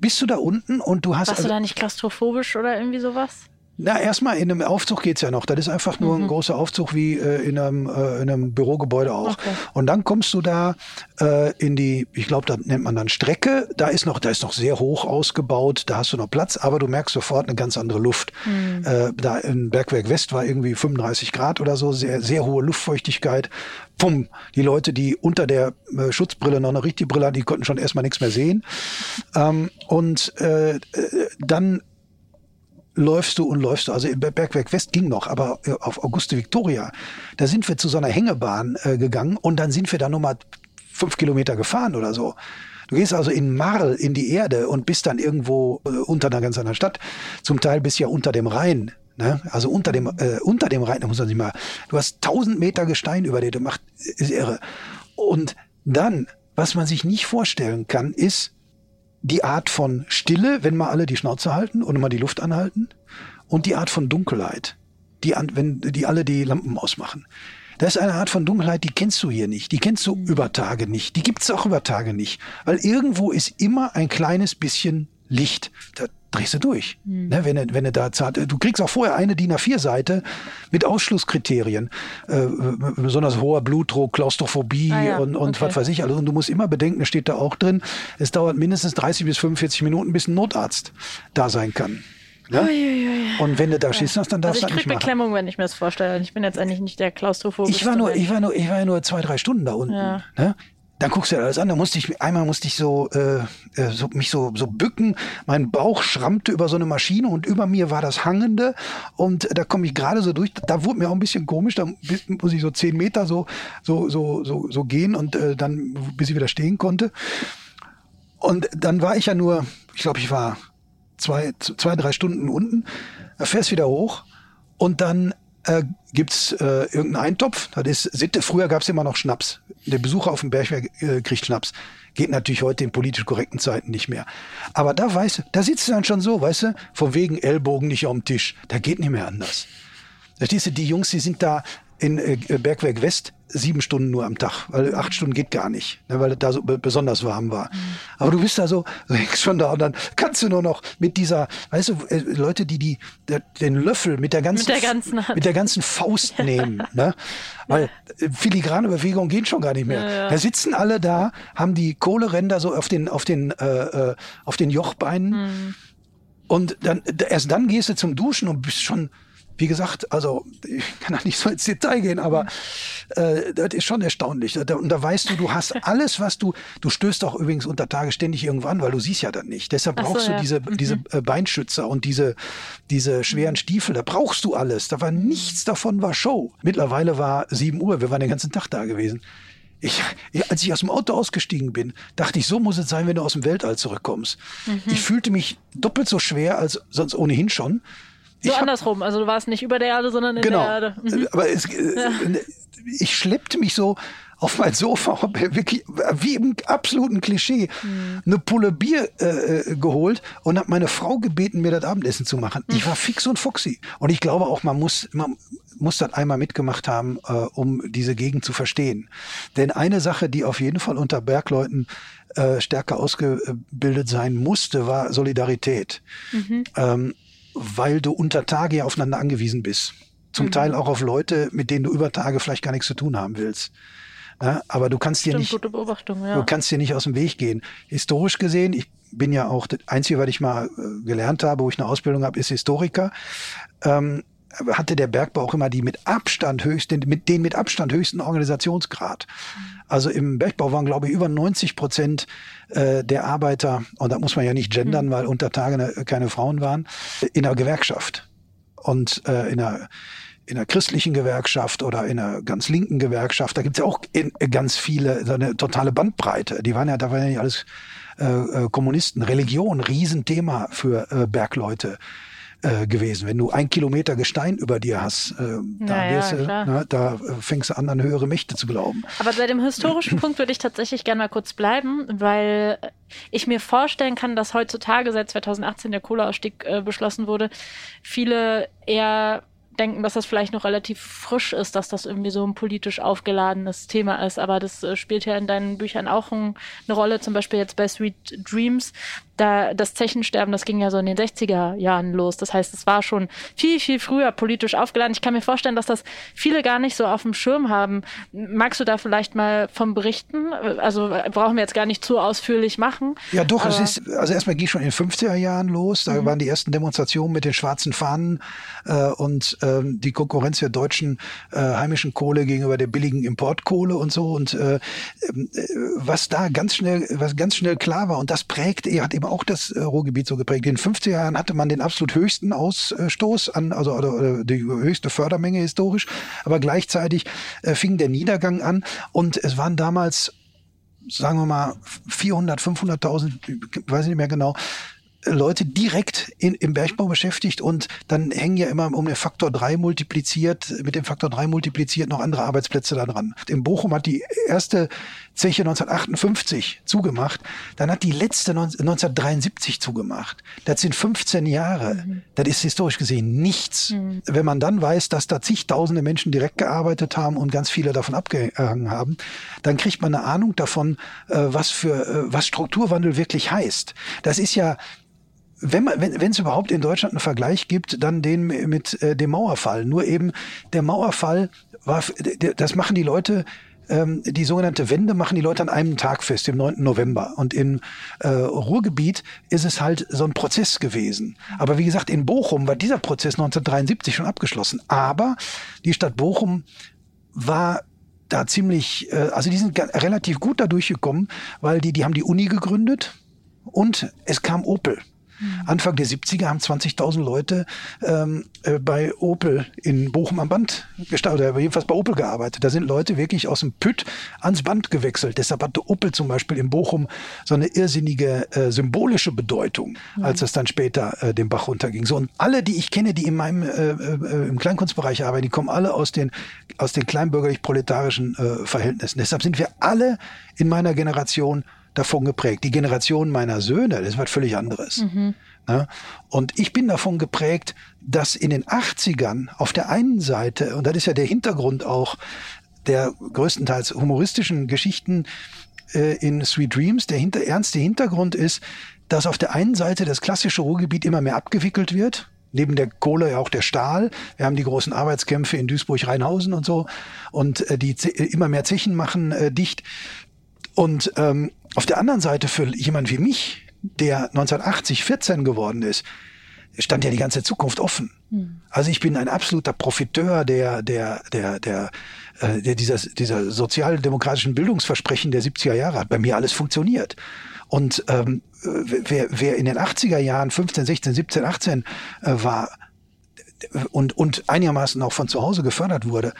bist du da unten und du hast. Warst also, du da nicht klaustrophobisch oder irgendwie sowas? Na, erstmal in einem Aufzug geht's ja noch. Das ist einfach nur mhm. ein großer Aufzug wie äh, in, einem, äh, in einem Bürogebäude auch. Okay. Und dann kommst du da äh, in die, ich glaube, da nennt man dann Strecke. Da ist noch, da ist noch sehr hoch ausgebaut, da hast du noch Platz, aber du merkst sofort eine ganz andere Luft. Mhm. Äh, da in Bergwerk West war irgendwie 35 Grad oder so, sehr, sehr hohe Luftfeuchtigkeit. Pum, die Leute, die unter der äh, Schutzbrille noch eine richtige Brille hatten, die konnten schon erstmal nichts mehr sehen. Ähm, und äh, äh dann läufst du und läufst du. Also Bergwerk West ging noch, aber äh, auf Auguste Victoria, da sind wir zu so einer Hängebahn äh, gegangen und dann sind wir da nochmal fünf Kilometer gefahren oder so. Du gehst also in Marl in die Erde und bist dann irgendwo äh, unter einer ganz anderen Stadt. Zum Teil bist ja unter dem Rhein. Ne? Also unter dem, äh, unter dem Rhein, da muss man sich mal, du hast tausend Meter Gestein über dir, du machst, ist irre. Und dann, was man sich nicht vorstellen kann, ist, die Art von Stille, wenn mal alle die Schnauze halten und mal die Luft anhalten, und die Art von Dunkelheit, die, an, wenn die alle die Lampen ausmachen. Das ist eine Art von Dunkelheit, die kennst du hier nicht. Die kennst du über Tage nicht. Die gibt's auch über Tage nicht. Weil irgendwo ist immer ein kleines bisschen Licht. Da drehst du durch. Mhm. Ne, wenn, du, wenn du da zart, du kriegst auch vorher eine DIN A4-Seite mit Ausschlusskriterien. Äh, besonders hoher Blutdruck, Klaustrophobie ah, ja. und, und okay. was weiß ich. Also, und du musst immer bedenken, es steht da auch drin, es dauert mindestens 30 bis 45 Minuten, bis ein Notarzt da sein kann. Ne? Und wenn du da Schiss hast, dann darfst also du nicht machen. Ich krieg Beklemmung, wenn ich mir das vorstelle. Ich bin jetzt eigentlich nicht der Klaustrophobisch. Ich war nur, ich war nur, ich war ja nur zwei, drei Stunden da unten. Ja. Ne? Dann guckst du dir alles an. Da musste ich einmal musste ich so, äh, äh, so mich so so bücken. Mein Bauch schrammte über so eine Maschine und über mir war das Hangende und da komme ich gerade so durch. Da wurde mir auch ein bisschen komisch. Da muss ich so zehn Meter so so so so, so gehen und äh, dann bis ich wieder stehen konnte. Und dann war ich ja nur, ich glaube, ich war zwei zwei drei Stunden unten. Fährst wieder hoch und dann äh, gibt's äh, irgendeinen Eintopf. Das ist Sitte. Früher gab's immer noch Schnaps. Der Besucher auf dem Bergwerk äh, kriegt Schnaps. Geht natürlich heute in politisch korrekten Zeiten nicht mehr. Aber da weißt du, da sitzt du dann schon so, weißt du, von wegen Ellbogen nicht auf dem Tisch. Da geht nicht mehr anders. Verstehst du, die Jungs, die sind da in äh, Bergwerk West sieben Stunden nur am Tag, weil acht Stunden geht gar nicht, ne, weil es da so besonders warm war. Mhm. Aber du bist da so, hängst schon da und dann kannst du nur noch mit dieser, weißt du, äh, Leute, die die der, den Löffel mit der ganzen mit der ganzen, Hand. mit der ganzen Faust nehmen, ne? Weil äh, filigrane Bewegungen gehen schon gar nicht mehr. Ja, ja. Da sitzen alle da, haben die Kohleränder so auf den auf den äh auf den Jochbeinen mhm. und dann erst dann gehst du zum Duschen und bist schon wie gesagt, also ich kann da nicht so ins Detail gehen, aber äh, das ist schon erstaunlich. Und da weißt du, du hast alles, was du, du stößt auch übrigens unter Tage ständig irgendwo an, weil du siehst ja dann nicht. Deshalb brauchst so, du diese, mhm. diese äh, Beinschützer und diese, diese schweren Stiefel, da brauchst du alles. Da war nichts davon war Show. Mittlerweile war sieben Uhr, wir waren den ganzen Tag da gewesen. Ich, als ich aus dem Auto ausgestiegen bin, dachte ich, so muss es sein, wenn du aus dem Weltall zurückkommst. Mhm. Ich fühlte mich doppelt so schwer als sonst ohnehin schon. So andersrum, also du warst nicht über der Erde, sondern in genau. der Erde. Mhm. Aber es, äh, ja. ich schleppte mich so auf mein Sofa, wirklich wie im absoluten Klischee, mhm. eine Pulle Bier äh, äh, geholt und habe meine Frau gebeten, mir das Abendessen zu machen. Mhm. Ich war fix und foxy. Und ich glaube auch, man muss, man muss das einmal mitgemacht haben, äh, um diese Gegend zu verstehen. Denn eine Sache, die auf jeden Fall unter Bergleuten äh, stärker ausgebildet sein musste, war Solidarität. Mhm. Ähm, weil du unter Tage ja aufeinander angewiesen bist. Zum mhm. Teil auch auf Leute, mit denen du über Tage vielleicht gar nichts zu tun haben willst. Ja, aber du kannst dir nicht, ja. du kannst dir nicht aus dem Weg gehen. Historisch gesehen, ich bin ja auch das Einzige, was ich mal äh, gelernt habe, wo ich eine Ausbildung habe, ist Historiker. Ähm, hatte der Bergbau auch immer die mit Abstand höchsten, mit den mit Abstand höchsten Organisationsgrad. Also im Bergbau waren, glaube ich, über 90 Prozent äh, der Arbeiter, und da muss man ja nicht gendern, mhm. weil unter Tage ne, keine Frauen waren, in einer Gewerkschaft. Und äh, in einer in einer christlichen Gewerkschaft oder in einer ganz linken Gewerkschaft, da gibt's ja auch in, ganz viele, so eine totale Bandbreite. Die waren ja, da waren ja nicht alles äh, äh Kommunisten. Religion, Riesenthema für äh, Bergleute äh, gewesen. Wenn du ein Kilometer Gestein über dir hast, äh, da, naja, wirst, na, da fängst du an, an höhere Mächte zu glauben. Aber bei dem historischen Punkt würde ich tatsächlich gerne mal kurz bleiben, weil ich mir vorstellen kann, dass heutzutage seit 2018 der Kohleausstieg äh, beschlossen wurde, viele eher denken, dass das vielleicht noch relativ frisch ist, dass das irgendwie so ein politisch aufgeladenes Thema ist. Aber das äh, spielt ja in deinen Büchern auch ein, eine Rolle, zum Beispiel jetzt bei Sweet Dreams da das Zechensterben, das ging ja so in den 60er Jahren los. Das heißt, es war schon viel, viel früher politisch aufgeladen. Ich kann mir vorstellen, dass das viele gar nicht so auf dem Schirm haben. Magst du da vielleicht mal vom berichten? Also brauchen wir jetzt gar nicht zu ausführlich machen. Ja, doch, es ist, also erstmal ging schon in den 50er Jahren los. Da mhm. waren die ersten Demonstrationen mit den schwarzen Fahnen äh, und ähm, die Konkurrenz der deutschen äh, heimischen Kohle gegenüber der billigen Importkohle und so. Und äh, äh was da ganz schnell, was ganz schnell klar war, und das prägt, hat eben auch das äh, Ruhrgebiet so geprägt. In den 50er Jahren hatte man den absolut höchsten Ausstoß an, also oder, die höchste Fördermenge historisch, aber gleichzeitig äh, fing der Niedergang an und es waren damals sagen wir mal 400, 500.000, weiß ich nicht mehr genau, Leute direkt in, im Bergbau beschäftigt und dann hängen ja immer um den Faktor drei multipliziert, mit dem Faktor drei multipliziert noch andere Arbeitsplätze da dran. In Bochum hat die erste Zeche 1958 zugemacht, dann hat die letzte 1973 zugemacht. Das sind 15 Jahre. Mhm. Das ist historisch gesehen nichts. Mhm. Wenn man dann weiß, dass da zigtausende Menschen direkt gearbeitet haben und ganz viele davon abgehangen haben, dann kriegt man eine Ahnung davon, äh, was für äh, was Strukturwandel wirklich heißt. Das ist ja wenn man, wenn es überhaupt in Deutschland einen Vergleich gibt, dann den mit äh, dem Mauerfall. Nur eben der Mauerfall war, das machen die Leute ähm, die sogenannte Wende machen die Leute an einem Tag fest, im 9. November. Und im äh, Ruhrgebiet ist es halt so ein Prozess gewesen. Aber wie gesagt, in Bochum war dieser Prozess 1973 schon abgeschlossen. Aber die Stadt Bochum war da ziemlich, äh, also die sind relativ gut da durchgekommen, weil die, die haben die Uni gegründet und es kam Opel. Mhm. Anfang der 70er haben 20.000 Leute ähm, äh, bei Opel in Bochum am Band gestartet, oder jedenfalls bei Opel gearbeitet. Da sind Leute wirklich aus dem Pütt ans Band gewechselt. Deshalb hatte Opel zum Beispiel in Bochum so eine irrsinnige äh, symbolische Bedeutung, mhm. als es dann später äh, den Bach runterging. So und alle, die ich kenne, die in meinem äh, äh, im Kleinkunstbereich arbeiten, die kommen alle aus den aus den kleinbürgerlich-proletarischen äh, Verhältnissen. Deshalb sind wir alle in meiner Generation davon geprägt. Die Generation meiner Söhne, das ist was völlig anderes. Mhm. Ne? Und ich bin davon geprägt, dass in den 80ern auf der einen Seite, und das ist ja der Hintergrund auch der größtenteils humoristischen Geschichten äh, in Sweet Dreams, der hinter, ernste Hintergrund ist, dass auf der einen Seite das klassische Ruhrgebiet immer mehr abgewickelt wird, neben der Kohle ja auch der Stahl. Wir haben die großen Arbeitskämpfe in Duisburg-Rheinhausen und so und äh, die immer mehr Zechen machen äh, dicht. Und ähm, auf der anderen Seite für jemand wie mich, der 1980 14 geworden ist, stand ja die ganze Zukunft offen. Mhm. Also ich bin ein absoluter Profiteur der, der, der, der, äh, der dieser, dieser sozialdemokratischen Bildungsversprechen der 70er Jahre hat. Bei mir alles funktioniert. Und ähm, wer, wer in den 80er Jahren 15, 16, 17, 18 äh, war und, und einigermaßen auch von zu Hause gefördert wurde,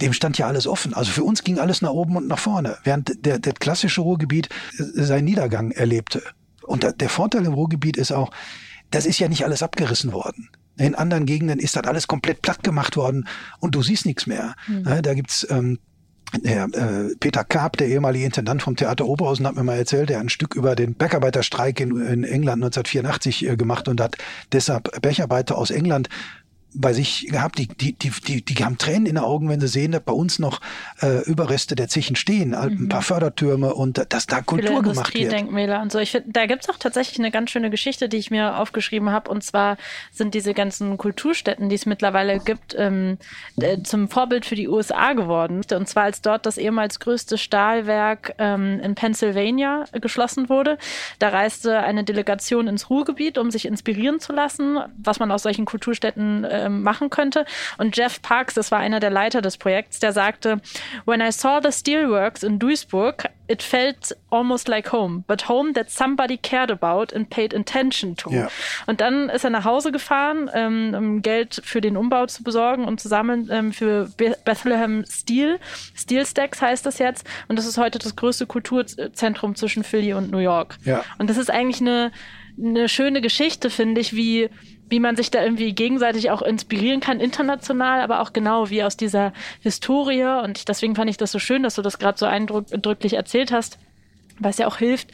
dem stand ja alles offen. Also für uns ging alles nach oben und nach vorne, während der, der klassische Ruhrgebiet äh, seinen Niedergang erlebte. Und der Vorteil im Ruhrgebiet ist auch, das ist ja nicht alles abgerissen worden. In anderen Gegenden ist das alles komplett platt gemacht worden und du siehst nichts mehr. Mhm. Da gibt's ähm, der, äh, Peter Karp, der ehemalige Intendant vom Theater Oberhausen, hat mir mal erzählt, der ein Stück über den Bergarbeiterstreik in, in England 1984 äh, gemacht und hat deshalb Bergarbeiter aus England bei sich gehabt. Die, die, die, die, die haben Tränen in den Augen, wenn sie sehen, dass bei uns noch äh, Überreste der Zechen stehen, mhm. ein paar Fördertürme und dass da Kultur gemacht wird. Denkmäler und so. Ich finde, da gibt's auch tatsächlich eine ganz schöne Geschichte, die ich mir aufgeschrieben habe. Und zwar sind diese ganzen Kulturstätten, die es mittlerweile gibt, ähm, äh, zum Vorbild für die USA geworden. Und zwar als dort das ehemals größte Stahlwerk ähm, in Pennsylvania geschlossen wurde. Da reiste eine Delegation ins Ruhrgebiet, um sich inspirieren zu lassen, was man aus solchen Kulturstätten äh, ähm, machen könnte. Und Jeff Parks, das war einer der Leiter des Projekts, der sagte, When I saw the steelworks in Duisburg, it felt almost like home, but home that somebody cared about and paid attention to. Ja. Und dann ist er nach Hause gefahren, ähm, um Geld für den Umbau zu besorgen und zu sammeln ähm, für Bethlehem Steel. Steel Stacks heißt das jetzt. Und das ist heute das größte Kulturzentrum zwischen Philly und New York. Ja. Und das ist eigentlich eine, eine schöne Geschichte, finde ich, wie wie man sich da irgendwie gegenseitig auch inspirieren kann, international, aber auch genau wie aus dieser Historie. Und deswegen fand ich das so schön, dass du das gerade so eindrücklich erzählt hast, weil es ja auch hilft,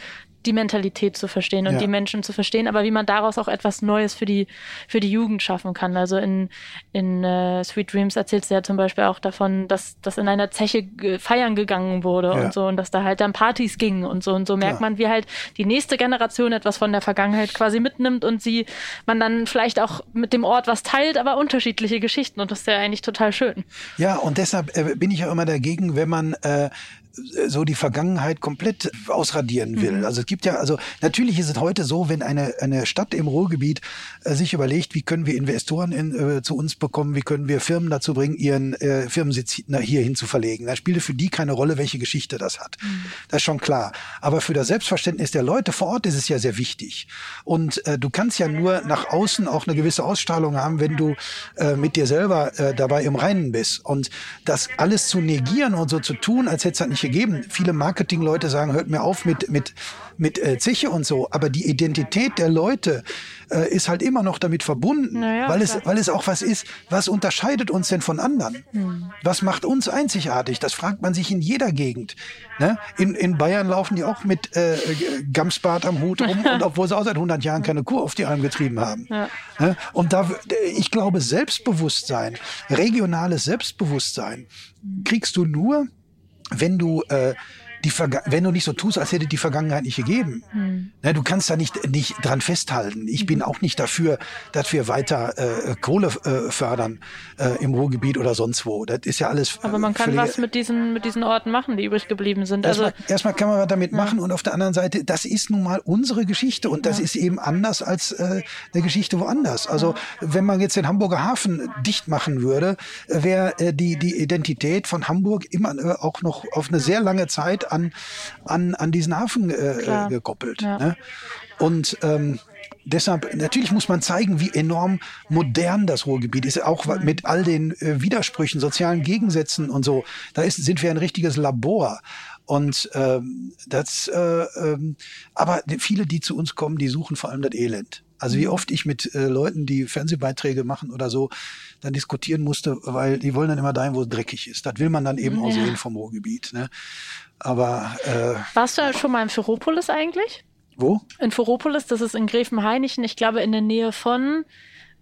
die Mentalität zu verstehen und ja. die Menschen zu verstehen, aber wie man daraus auch etwas Neues für die, für die Jugend schaffen kann. Also in, in uh, Sweet Dreams erzählt sie ja zum Beispiel auch davon, dass, dass in einer Zeche feiern gegangen wurde ja. und so und dass da halt dann Partys gingen und so und so merkt ja. man, wie halt die nächste Generation etwas von der Vergangenheit quasi mitnimmt und sie, man dann vielleicht auch mit dem Ort was teilt, aber unterschiedliche Geschichten und das ist ja eigentlich total schön. Ja, und deshalb äh, bin ich ja immer dagegen, wenn man äh, so die Vergangenheit komplett ausradieren will. Mhm. Also es gibt ja, also natürlich ist es heute so, wenn eine, eine Stadt im Ruhrgebiet äh, sich überlegt, wie können wir Investoren in, äh, zu uns bekommen, wie können wir Firmen dazu bringen, ihren äh, Firmensitz hier hin zu verlegen. Da spielte für die keine Rolle, welche Geschichte das hat. Mhm. Das ist schon klar. Aber für das Selbstverständnis der Leute vor Ort ist es ja sehr wichtig. Und äh, du kannst ja nur nach außen auch eine gewisse Ausstrahlung haben, wenn du äh, mit dir selber äh, dabei im Reinen bist. Und das alles zu negieren und so zu tun, als hätte es halt nicht gegeben. Viele Marketingleute sagen, hört mir auf mit, mit, mit äh, Zeche und so. Aber die Identität der Leute äh, ist halt immer noch damit verbunden, naja, weil, es, weil es auch was ist, was unterscheidet uns denn von anderen? Hm. Was macht uns einzigartig? Das fragt man sich in jeder Gegend. Ne? In, in Bayern laufen die auch mit äh, Gamsbart am Hut rum, und obwohl sie auch seit 100 Jahren keine Kur auf die Alm getrieben haben. Ja. Ne? Und da, ich glaube, Selbstbewusstsein, regionales Selbstbewusstsein kriegst du nur, wenn du äh, die wenn du nicht so tust, als hätte die Vergangenheit nicht gegeben. Hm. Ne, du kannst da nicht, nicht dran festhalten. Ich bin auch nicht dafür, dass wir weiter äh, Kohle äh, fördern äh, im Ruhrgebiet oder sonst wo. Das ist ja alles. Aber man kann was mit diesen, mit diesen Orten machen, die übrig geblieben sind. Also erstmal, erstmal kann man was damit ja. machen und auf der anderen Seite, das ist nun mal unsere Geschichte und das ja. ist eben anders als äh, eine Geschichte woanders. Also wenn man jetzt den Hamburger Hafen dicht machen würde, wäre äh, die, die Identität von Hamburg immer äh, auch noch auf eine sehr lange Zeit an, an, an diesen Hafen äh, gekoppelt. Ne? Und ähm, deshalb, natürlich muss man zeigen, wie enorm modern das Ruhrgebiet ist, auch mhm. mit all den äh, Widersprüchen, sozialen Gegensätzen und so. Da ist, sind wir ein richtiges Labor. Und ähm, das, äh, ähm, aber viele, die zu uns kommen, die suchen vor allem das Elend. Also wie mhm. oft ich mit äh, Leuten, die Fernsehbeiträge machen oder so, dann diskutieren musste, weil die wollen dann immer dahin, wo es dreckig ist. Das will man dann eben ja. auch sehen vom Ruhrgebiet. Ne? Aber äh, warst du schon mal in Ferropolis eigentlich? Wo? In Foropolis, das ist in Gräfenhainichen, ich glaube in der Nähe von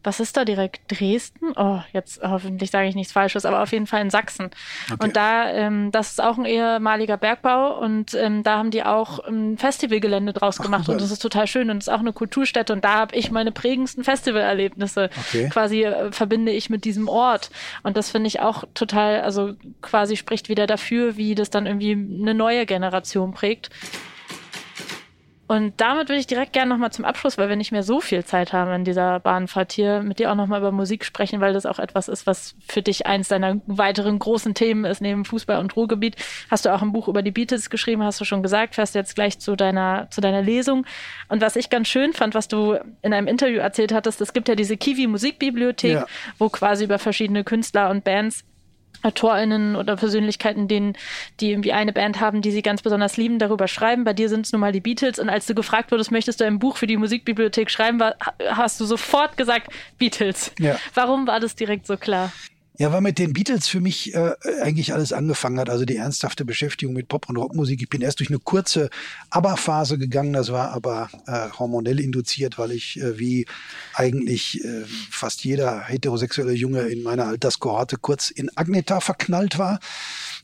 was ist da direkt? Dresden? Oh, jetzt hoffentlich sage ich nichts Falsches, aber auf jeden Fall in Sachsen. Okay. Und da, ähm, das ist auch ein ehemaliger Bergbau und ähm, da haben die auch ein Festivalgelände draus Ach, gemacht cool. und das ist total schön und es ist auch eine Kulturstätte und da habe ich meine prägendsten Festivalerlebnisse okay. quasi äh, verbinde ich mit diesem Ort und das finde ich auch total, also quasi spricht wieder dafür, wie das dann irgendwie eine neue Generation prägt. Und damit würde ich direkt gerne nochmal zum Abschluss, weil wir nicht mehr so viel Zeit haben in dieser Bahnfahrt hier, mit dir auch nochmal über Musik sprechen, weil das auch etwas ist, was für dich eins deiner weiteren großen Themen ist, neben Fußball und Ruhrgebiet. Hast du auch ein Buch über die Beatles geschrieben, hast du schon gesagt, fährst jetzt gleich zu deiner, zu deiner Lesung. Und was ich ganz schön fand, was du in einem Interview erzählt hattest, es gibt ja diese Kiwi Musikbibliothek, ja. wo quasi über verschiedene Künstler und Bands AutorInnen oder Persönlichkeiten, denen, die irgendwie eine Band haben, die sie ganz besonders lieben, darüber schreiben. Bei dir sind es nun mal die Beatles. Und als du gefragt wurdest, möchtest du ein Buch für die Musikbibliothek schreiben, war, hast du sofort gesagt Beatles. Ja. Warum war das direkt so klar? Ja, weil mit den Beatles für mich äh, eigentlich alles angefangen hat. Also die ernsthafte Beschäftigung mit Pop- und Rockmusik. Ich bin erst durch eine kurze ABBA-Phase gegangen. Das war aber äh, hormonell induziert, weil ich äh, wie eigentlich äh, fast jeder heterosexuelle Junge in meiner Alterskohorte kurz in Agneta verknallt war.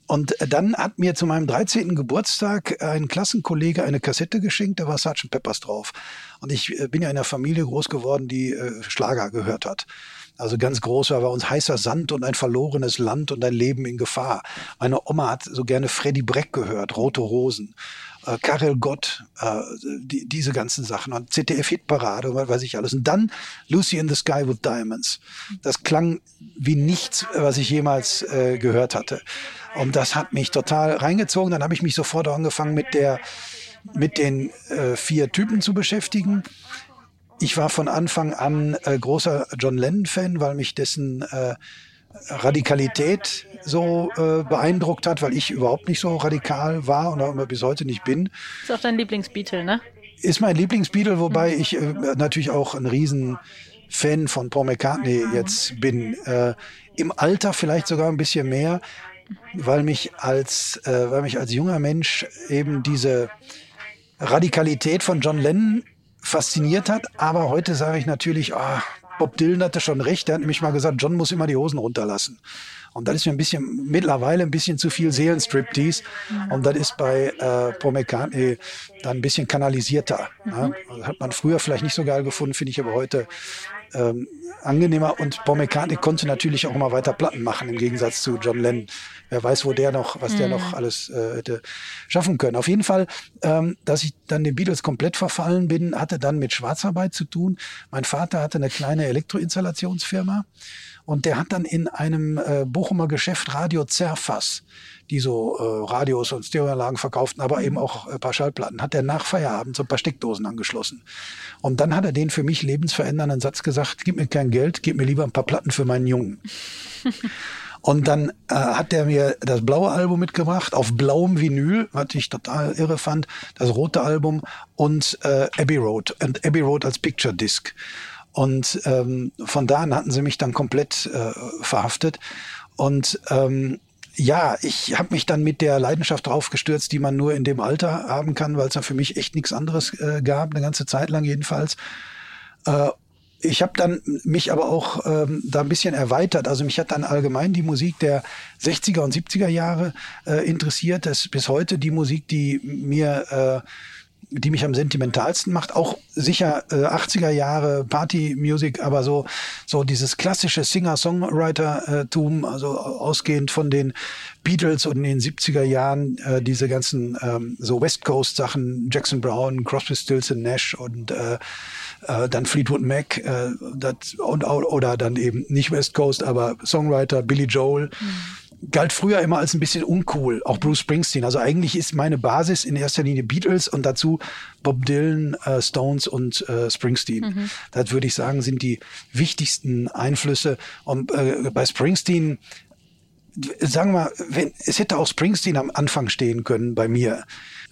Und dann hat mir zu meinem 13. Geburtstag ein Klassenkollege eine Kassette geschenkt, da war Sgt. Peppers drauf. Und ich äh, bin ja in einer Familie groß geworden, die äh, Schlager gehört hat. Also ganz groß war bei uns heißer Sand und ein verlorenes Land und ein Leben in Gefahr. Meine Oma hat so gerne Freddy Breck gehört, Rote Rosen. Äh, Karel Gott, äh, die, diese ganzen Sachen und ZDF-Hitparade und was weiß ich alles. Und dann Lucy in the Sky with Diamonds. Das klang wie nichts, was ich jemals äh, gehört hatte. Und das hat mich total reingezogen. Dann habe ich mich sofort angefangen mit der mit den äh, vier Typen zu beschäftigen. Ich war von Anfang an äh, großer John Lennon-Fan, weil mich dessen äh, Radikalität so äh, beeindruckt hat, weil ich überhaupt nicht so radikal war und auch immer bis heute nicht bin. Ist auch dein Lieblingsbeatle, ne? Ist mein Lieblingsbeatle, wobei mhm. ich äh, natürlich auch ein Riesenfan von Paul McCartney mhm. jetzt bin. Äh, Im Alter vielleicht sogar ein bisschen mehr, weil mich als, äh, weil mich als junger Mensch eben diese Radikalität von John Lennon fasziniert hat. Aber heute sage ich natürlich, oh, Bob Dylan hatte schon recht. Der hat nämlich mal gesagt, John muss immer die Hosen runterlassen. Und das ist mir ein bisschen, mittlerweile ein bisschen zu viel Seelenstriptease. Und das ist bei äh, Paul McCartney dann ein bisschen kanalisierter. Mhm. Ne? Hat man früher vielleicht nicht so geil gefunden, finde ich aber heute ähm, angenehmer. Und Paul McCartney konnte natürlich auch immer weiter Platten machen, im Gegensatz zu John Lennon. Wer weiß, wo der noch, was mhm. der noch alles äh, hätte schaffen können. Auf jeden Fall, ähm, dass ich dann den Beatles komplett verfallen bin, hatte dann mit Schwarzarbeit zu tun. Mein Vater hatte eine kleine Elektroinstallationsfirma und der hat dann in einem äh, Bochumer Geschäft Radio Zerfass die so äh, Radios und Stereoanlagen verkauften, aber eben mhm. auch ein äh, paar Schallplatten, hat er nach Feierabend so ein paar Steckdosen angeschlossen. Und dann hat er den für mich lebensverändernden Satz gesagt, gib mir kein Geld, gib mir lieber ein paar Platten für meinen Jungen. Und dann äh, hat er mir das blaue Album mitgebracht, auf blauem Vinyl, was ich total irre fand, das rote Album und äh, Abbey Road. Und Abbey Road als Picture Disc. Und ähm, von da an hatten sie mich dann komplett äh, verhaftet. Und ähm, ja, ich habe mich dann mit der Leidenschaft draufgestürzt, die man nur in dem Alter haben kann, weil es da für mich echt nichts anderes äh, gab, eine ganze Zeit lang jedenfalls. Äh, ich habe dann mich aber auch ähm, da ein bisschen erweitert. Also mich hat dann allgemein die Musik der 60er und 70er Jahre äh, interessiert. Das ist bis heute die Musik, die mir äh, die mich am sentimentalsten macht. Auch sicher äh, 80er Jahre Party-Music, aber so, so dieses klassische Singer-Songwriter-Tum, also ausgehend von den Beatles und in den 70er Jahren äh, diese ganzen ähm, so West Coast-Sachen, Jackson Brown, Crosby, Stills Nash und äh, äh, dann Fleetwood Mac äh, das, und, oder dann eben nicht West Coast, aber Songwriter Billy Joel. Mhm galt früher immer als ein bisschen uncool, auch Bruce Springsteen. Also eigentlich ist meine Basis in erster Linie Beatles und dazu Bob Dylan, äh, Stones und äh, Springsteen. Mhm. Das würde ich sagen, sind die wichtigsten Einflüsse. Und äh, bei Springsteen, sagen wir mal, wenn, es hätte auch Springsteen am Anfang stehen können bei mir.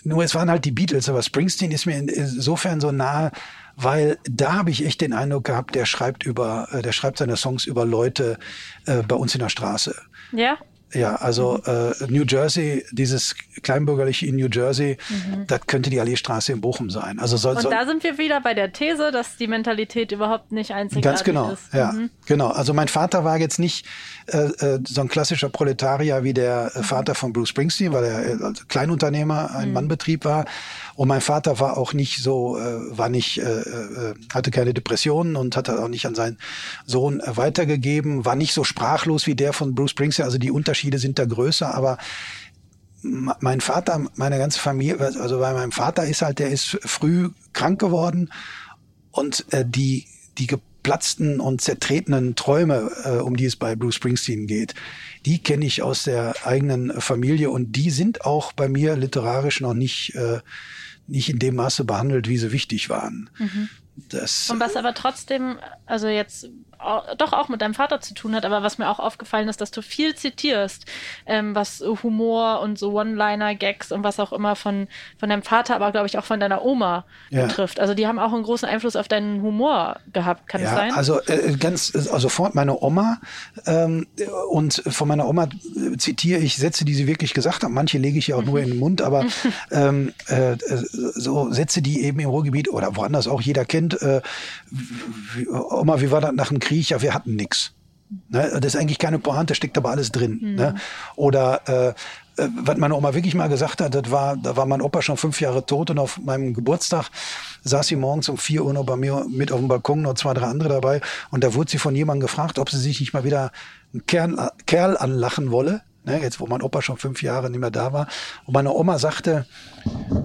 Nur es waren halt die Beatles, aber Springsteen ist mir insofern so nahe, weil da habe ich echt den Eindruck gehabt, der schreibt über, äh, der schreibt seine Songs über Leute äh, bei uns in der Straße. Ja. Ja, also äh, New Jersey, dieses kleinbürgerliche in New Jersey, mhm. das könnte die Alleestraße in Bochum sein. Also soll, Und soll, da sind wir wieder bei der These, dass die Mentalität überhaupt nicht einzigartig ganz genau, ist. Ja, mhm. genau. Also mein Vater war jetzt nicht äh, äh, so ein klassischer Proletarier wie der äh, Vater von Bruce Springsteen, weil er äh, Kleinunternehmer ein mhm. Mannbetrieb war. Und mein Vater war auch nicht so, äh, war nicht, äh, äh, hatte keine Depressionen und hat auch nicht an seinen Sohn weitergegeben, war nicht so sprachlos wie der von Bruce Springsteen. Also die Unterschiede sind da größer, aber mein Vater, meine ganze Familie, also bei meinem Vater ist halt, der ist früh krank geworden und äh, die, die geplatzten und zertretenen Träume, äh, um die es bei Bruce Springsteen geht, die kenne ich aus der eigenen Familie und die sind auch bei mir literarisch noch nicht äh, nicht in dem Maße behandelt, wie sie wichtig waren. Mhm. Das, und was aber trotzdem, also jetzt doch auch mit deinem Vater zu tun hat, aber was mir auch aufgefallen ist, dass du viel zitierst, ähm, was Humor und so One-Liner, Gags und was auch immer von, von deinem Vater, aber glaube ich auch von deiner Oma ja. betrifft. Also die haben auch einen großen Einfluss auf deinen Humor gehabt, kann ja, es sein? Also äh, ganz, also von meiner Oma ähm, und von meiner Oma zitiere ich Sätze, die sie wirklich gesagt hat. Manche lege ich ja auch mhm. nur in den Mund, aber ähm, äh, so Sätze, die eben im Ruhrgebiet oder woanders auch jeder kennt. Äh, Oma, wie war das nach dem Krieg, ja, wir hatten nichts. Ne? Das ist eigentlich keine Pointe, steckt aber alles drin. Mhm. Ne? Oder äh, äh, was meine Oma wirklich mal gesagt hat, das war, da war mein Opa schon fünf Jahre tot und auf meinem Geburtstag saß sie morgens um vier Uhr noch bei mir mit auf dem Balkon, noch zwei, drei andere dabei. Und da wurde sie von jemandem gefragt, ob sie sich nicht mal wieder einen Kerl, Kerl anlachen wolle. Ne, jetzt, wo mein Opa schon fünf Jahre nicht mehr da war. Und meine Oma sagte,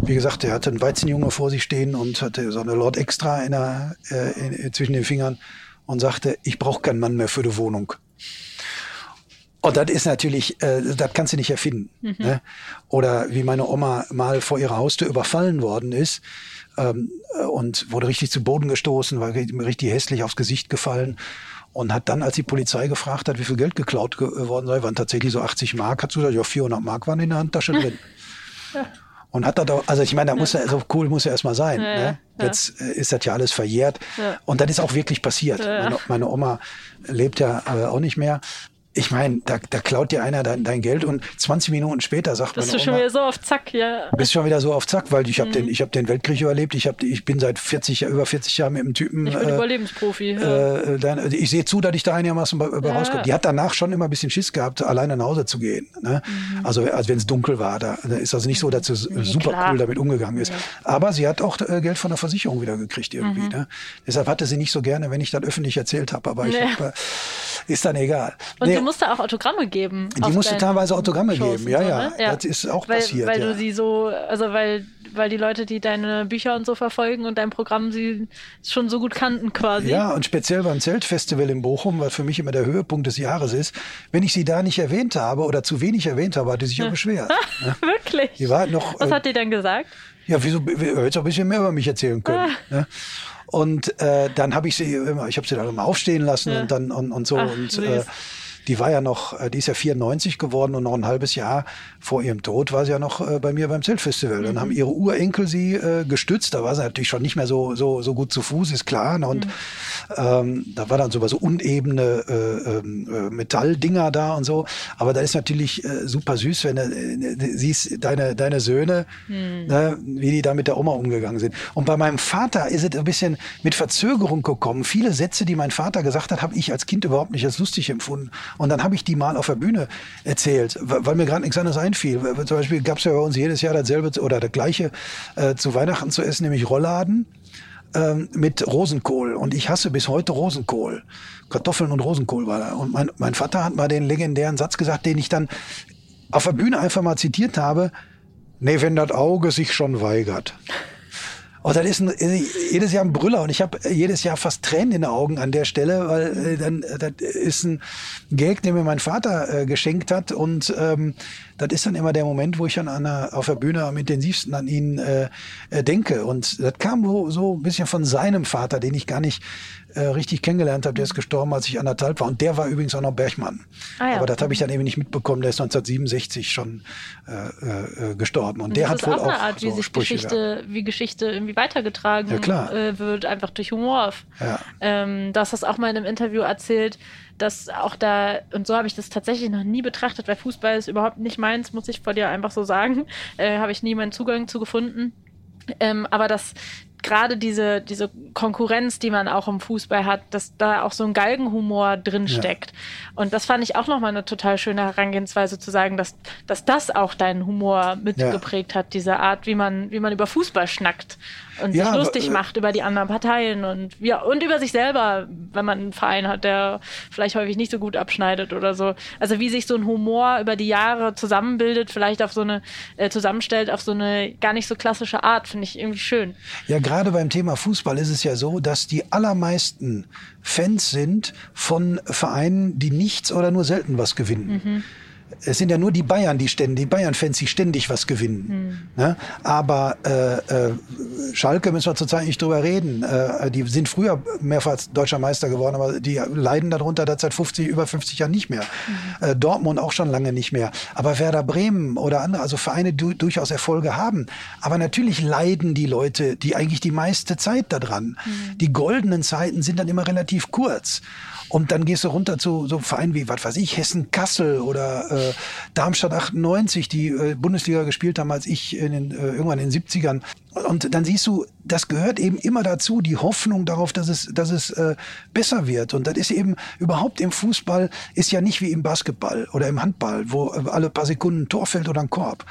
wie gesagt, er hatte einen Weizenjunge vor sich stehen und hatte so eine Lord Extra in der, äh, in, zwischen den Fingern und sagte, ich brauche keinen Mann mehr für die Wohnung. Und das ist natürlich, äh, das kannst du nicht erfinden. Mhm. Ne? Oder wie meine Oma mal vor ihrer Haustür überfallen worden ist ähm, und wurde richtig zu Boden gestoßen, war richtig hässlich aufs Gesicht gefallen und hat dann, als die Polizei gefragt hat, wie viel Geld geklaut geworden sei, waren tatsächlich so 80 Mark, hat sie gesagt, ja, 400 Mark waren in der Handtasche drin. ja. Und hat da doch, also ich meine, da muss ja. er, so cool muss er erstmal sein. Ja, ne? Jetzt äh, ist das ja alles verjährt. Und das ist auch wirklich passiert. Meine, meine, Oma lebt ja äh, auch nicht mehr ich meine, da, da klaut dir einer dein, dein Geld und 20 Minuten später sagt man. Bist du schon wieder so auf Zack, ja. Bist schon wieder so auf Zack, weil ich habe mhm. den, ich hab den Weltkrieg überlebt. Ich, hab, ich bin seit 40, über 40 Jahren mit einem Typen. Ich bin äh, Überlebensprofi. Ja. Äh, dann, ich sehe zu, dass ich da einigermaßen bei, bei ja. rauskomme. Die hat danach schon immer ein bisschen Schiss gehabt, alleine nach Hause zu gehen. Ne? Mhm. Also, also wenn es dunkel war, da, da ist also nicht so, dass sie mhm. super Klar. cool damit umgegangen ist. Ja. Aber sie hat auch äh, Geld von der Versicherung wieder gekriegt irgendwie. Mhm. Ne? Deshalb hatte sie nicht so gerne, wenn ich das öffentlich erzählt habe. Aber ich hab, äh, ist dann egal. Und nee. Du musst da auch Autogramme geben. Die musste teilweise Autogramme Shows geben, ja, so, ja, ne? ja. Das ist auch weil, passiert. Weil ja. du sie so, also weil, weil die Leute, die deine Bücher und so verfolgen und dein Programm sie schon so gut kannten quasi. Ja, und speziell beim Zeltfestival in Bochum, was für mich immer der Höhepunkt des Jahres ist, wenn ich sie da nicht erwähnt habe oder zu wenig erwähnt habe, hat sie sich auch beschwert. ne? Wirklich? Die war noch, Was hat die denn gesagt? Ja, wieso, hättest auch ein bisschen mehr über mich erzählen können. Ah. Ne? Und äh, dann habe ich sie immer, ich habe sie dann immer aufstehen lassen ja. und dann und, und so. Ach, und äh, die war ja noch, äh, die ist ja 94 geworden und noch ein halbes Jahr vor ihrem Tod war sie ja noch äh, bei mir beim Zeltfestival. Mhm. Dann haben ihre Urenkel sie äh, gestützt. Da war sie natürlich schon nicht mehr so, so, so gut zu Fuß, ist klar. Ne? Und mhm. ähm, da war dann so so unebene äh, ähm, äh, Metalldinger da und so. Aber da ist natürlich äh, super süß, wenn du äh, siehst, deine, deine Söhne, mhm. ne, wie die da mit der Oma umgegangen sind. Und bei meinem Vater ist es ein bisschen mit Verzögerung gekommen. Viele Sätze, die mein Vater gesagt hat, habe ich als Kind überhaupt nicht als lustig empfunden. Und dann habe ich die mal auf der Bühne erzählt, weil mir gerade nichts anderes einfiel. Zum Beispiel gab es ja bei uns jedes Jahr dasselbe oder das gleiche äh, zu Weihnachten zu essen, nämlich Rollladen ähm, mit Rosenkohl. Und ich hasse bis heute Rosenkohl. Kartoffeln und Rosenkohl war da. Und mein, mein Vater hat mal den legendären Satz gesagt, den ich dann auf der Bühne einfach mal zitiert habe. Nee, wenn das Auge sich schon weigert. Und das ist ein, jedes Jahr ein Brüller und ich habe jedes Jahr fast Tränen in den Augen an der Stelle, weil äh, dann das ist ein Gag, den mir mein Vater äh, geschenkt hat und ähm, das ist dann immer der Moment, wo ich dann an der, auf der Bühne am intensivsten an ihn äh, äh denke und das kam so, so ein bisschen von seinem Vater, den ich gar nicht äh, richtig kennengelernt habe. Der ist gestorben, als ich anderthalb war. Und der war übrigens auch noch Bergmann. Ah, ja. Aber das habe ich dann eben nicht mitbekommen. Der ist 1967 schon äh, äh, gestorben. Und, und der hat wohl auch, eine Art, so wie sich Sprüche, Geschichte, wie Geschichte irgendwie weitergetragen ja, äh, wird, einfach durch Humor. Ja. Ähm, das hast auch mal in einem Interview erzählt, dass auch da, und so habe ich das tatsächlich noch nie betrachtet, weil Fußball ist überhaupt nicht meins, muss ich vor dir einfach so sagen. Äh, habe ich nie meinen Zugang zu gefunden. Ähm, aber dass gerade diese, diese Konkurrenz, die man auch im Fußball hat, dass da auch so ein Galgenhumor drin steckt. Ja. Und das fand ich auch nochmal eine total schöne Herangehensweise zu sagen, dass, dass das auch deinen Humor mitgeprägt ja. hat, diese Art, wie man, wie man über Fußball schnackt und ja, sich lustig aber, äh, macht über die anderen Parteien und ja, und über sich selber, wenn man einen Verein hat, der vielleicht häufig nicht so gut abschneidet oder so. Also wie sich so ein Humor über die Jahre zusammenbildet, vielleicht auf so eine, äh, zusammenstellt auf so eine gar nicht so klassische Art, finde ich irgendwie schön. Ja, gerade beim Thema Fußball ist es ja so, dass die allermeisten Fans sind von Vereinen, die nichts oder nur selten was gewinnen. Mhm es sind ja nur die Bayern, die ständig, die Bayern-Fans, die ständig was gewinnen. Hm. Ne? Aber äh, äh, Schalke müssen wir zurzeit nicht drüber reden. Äh, die sind früher mehrfach deutscher Meister geworden, aber die leiden darunter dass seit 50, über 50 Jahren nicht mehr. Hm. Äh, Dortmund auch schon lange nicht mehr. Aber Werder Bremen oder andere, also Vereine, die durchaus Erfolge haben. Aber natürlich leiden die Leute, die eigentlich die meiste Zeit daran. Hm. Die goldenen Zeiten sind dann immer relativ kurz. Und dann gehst du runter zu so Vereinen wie, was weiß ich, Hessen-Kassel oder äh, Darmstadt 98, die äh, Bundesliga gespielt haben, als ich in den, äh, irgendwann in den 70ern. Und dann siehst du, das gehört eben immer dazu, die Hoffnung darauf, dass es, dass es äh, besser wird. Und das ist eben überhaupt im Fußball, ist ja nicht wie im Basketball oder im Handball, wo alle paar Sekunden ein Tor fällt oder ein Korb.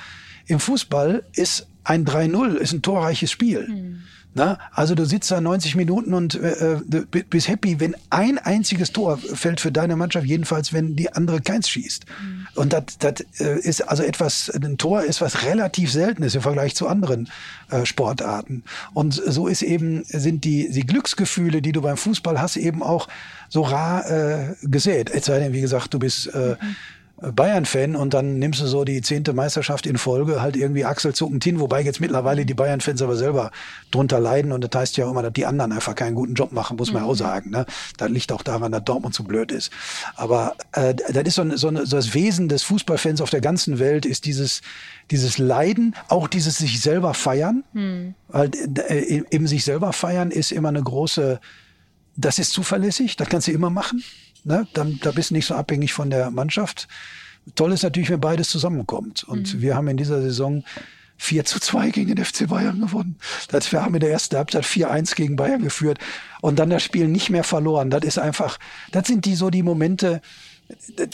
Im Fußball ist ein 3-0, ist ein torreiches Spiel. Hm. Na, also du sitzt da 90 Minuten und äh, äh bist happy, wenn ein einziges Tor fällt für deine Mannschaft, jedenfalls wenn die andere keins schießt. Mhm. Und das, das äh, ist also etwas, ein Tor ist was relativ Seltenes im Vergleich zu anderen äh, Sportarten. Und so ist eben, sind die, die Glücksgefühle, die du beim Fußball hast, eben auch so rar äh, gesät. Es sei denn, wie gesagt, du bist äh, mhm Bayern-Fan und dann nimmst du so die zehnte Meisterschaft in Folge halt irgendwie achselzuckend hin, wobei jetzt mittlerweile die Bayern-Fans aber selber drunter leiden und das heißt ja auch immer, dass die anderen einfach keinen guten Job machen, muss man mhm. auch sagen. Ne? Das liegt auch daran, dass Dortmund zu blöd ist. Aber äh, das ist so, ein, so, ein, so das Wesen des Fußballfans auf der ganzen Welt, ist dieses, dieses Leiden, auch dieses sich selber feiern. Mhm. Weil äh, eben sich selber feiern ist immer eine große, das ist zuverlässig, das kannst du immer machen. Ne? Dann, da bist du nicht so abhängig von der Mannschaft. Toll ist natürlich, wenn beides zusammenkommt. Und mhm. wir haben in dieser Saison 4 zu 2 gegen den FC Bayern gewonnen. Das, wir haben in der ersten Halbzeit 4-1 gegen Bayern geführt und dann das Spiel nicht mehr verloren. Das ist einfach, das sind die so die Momente, das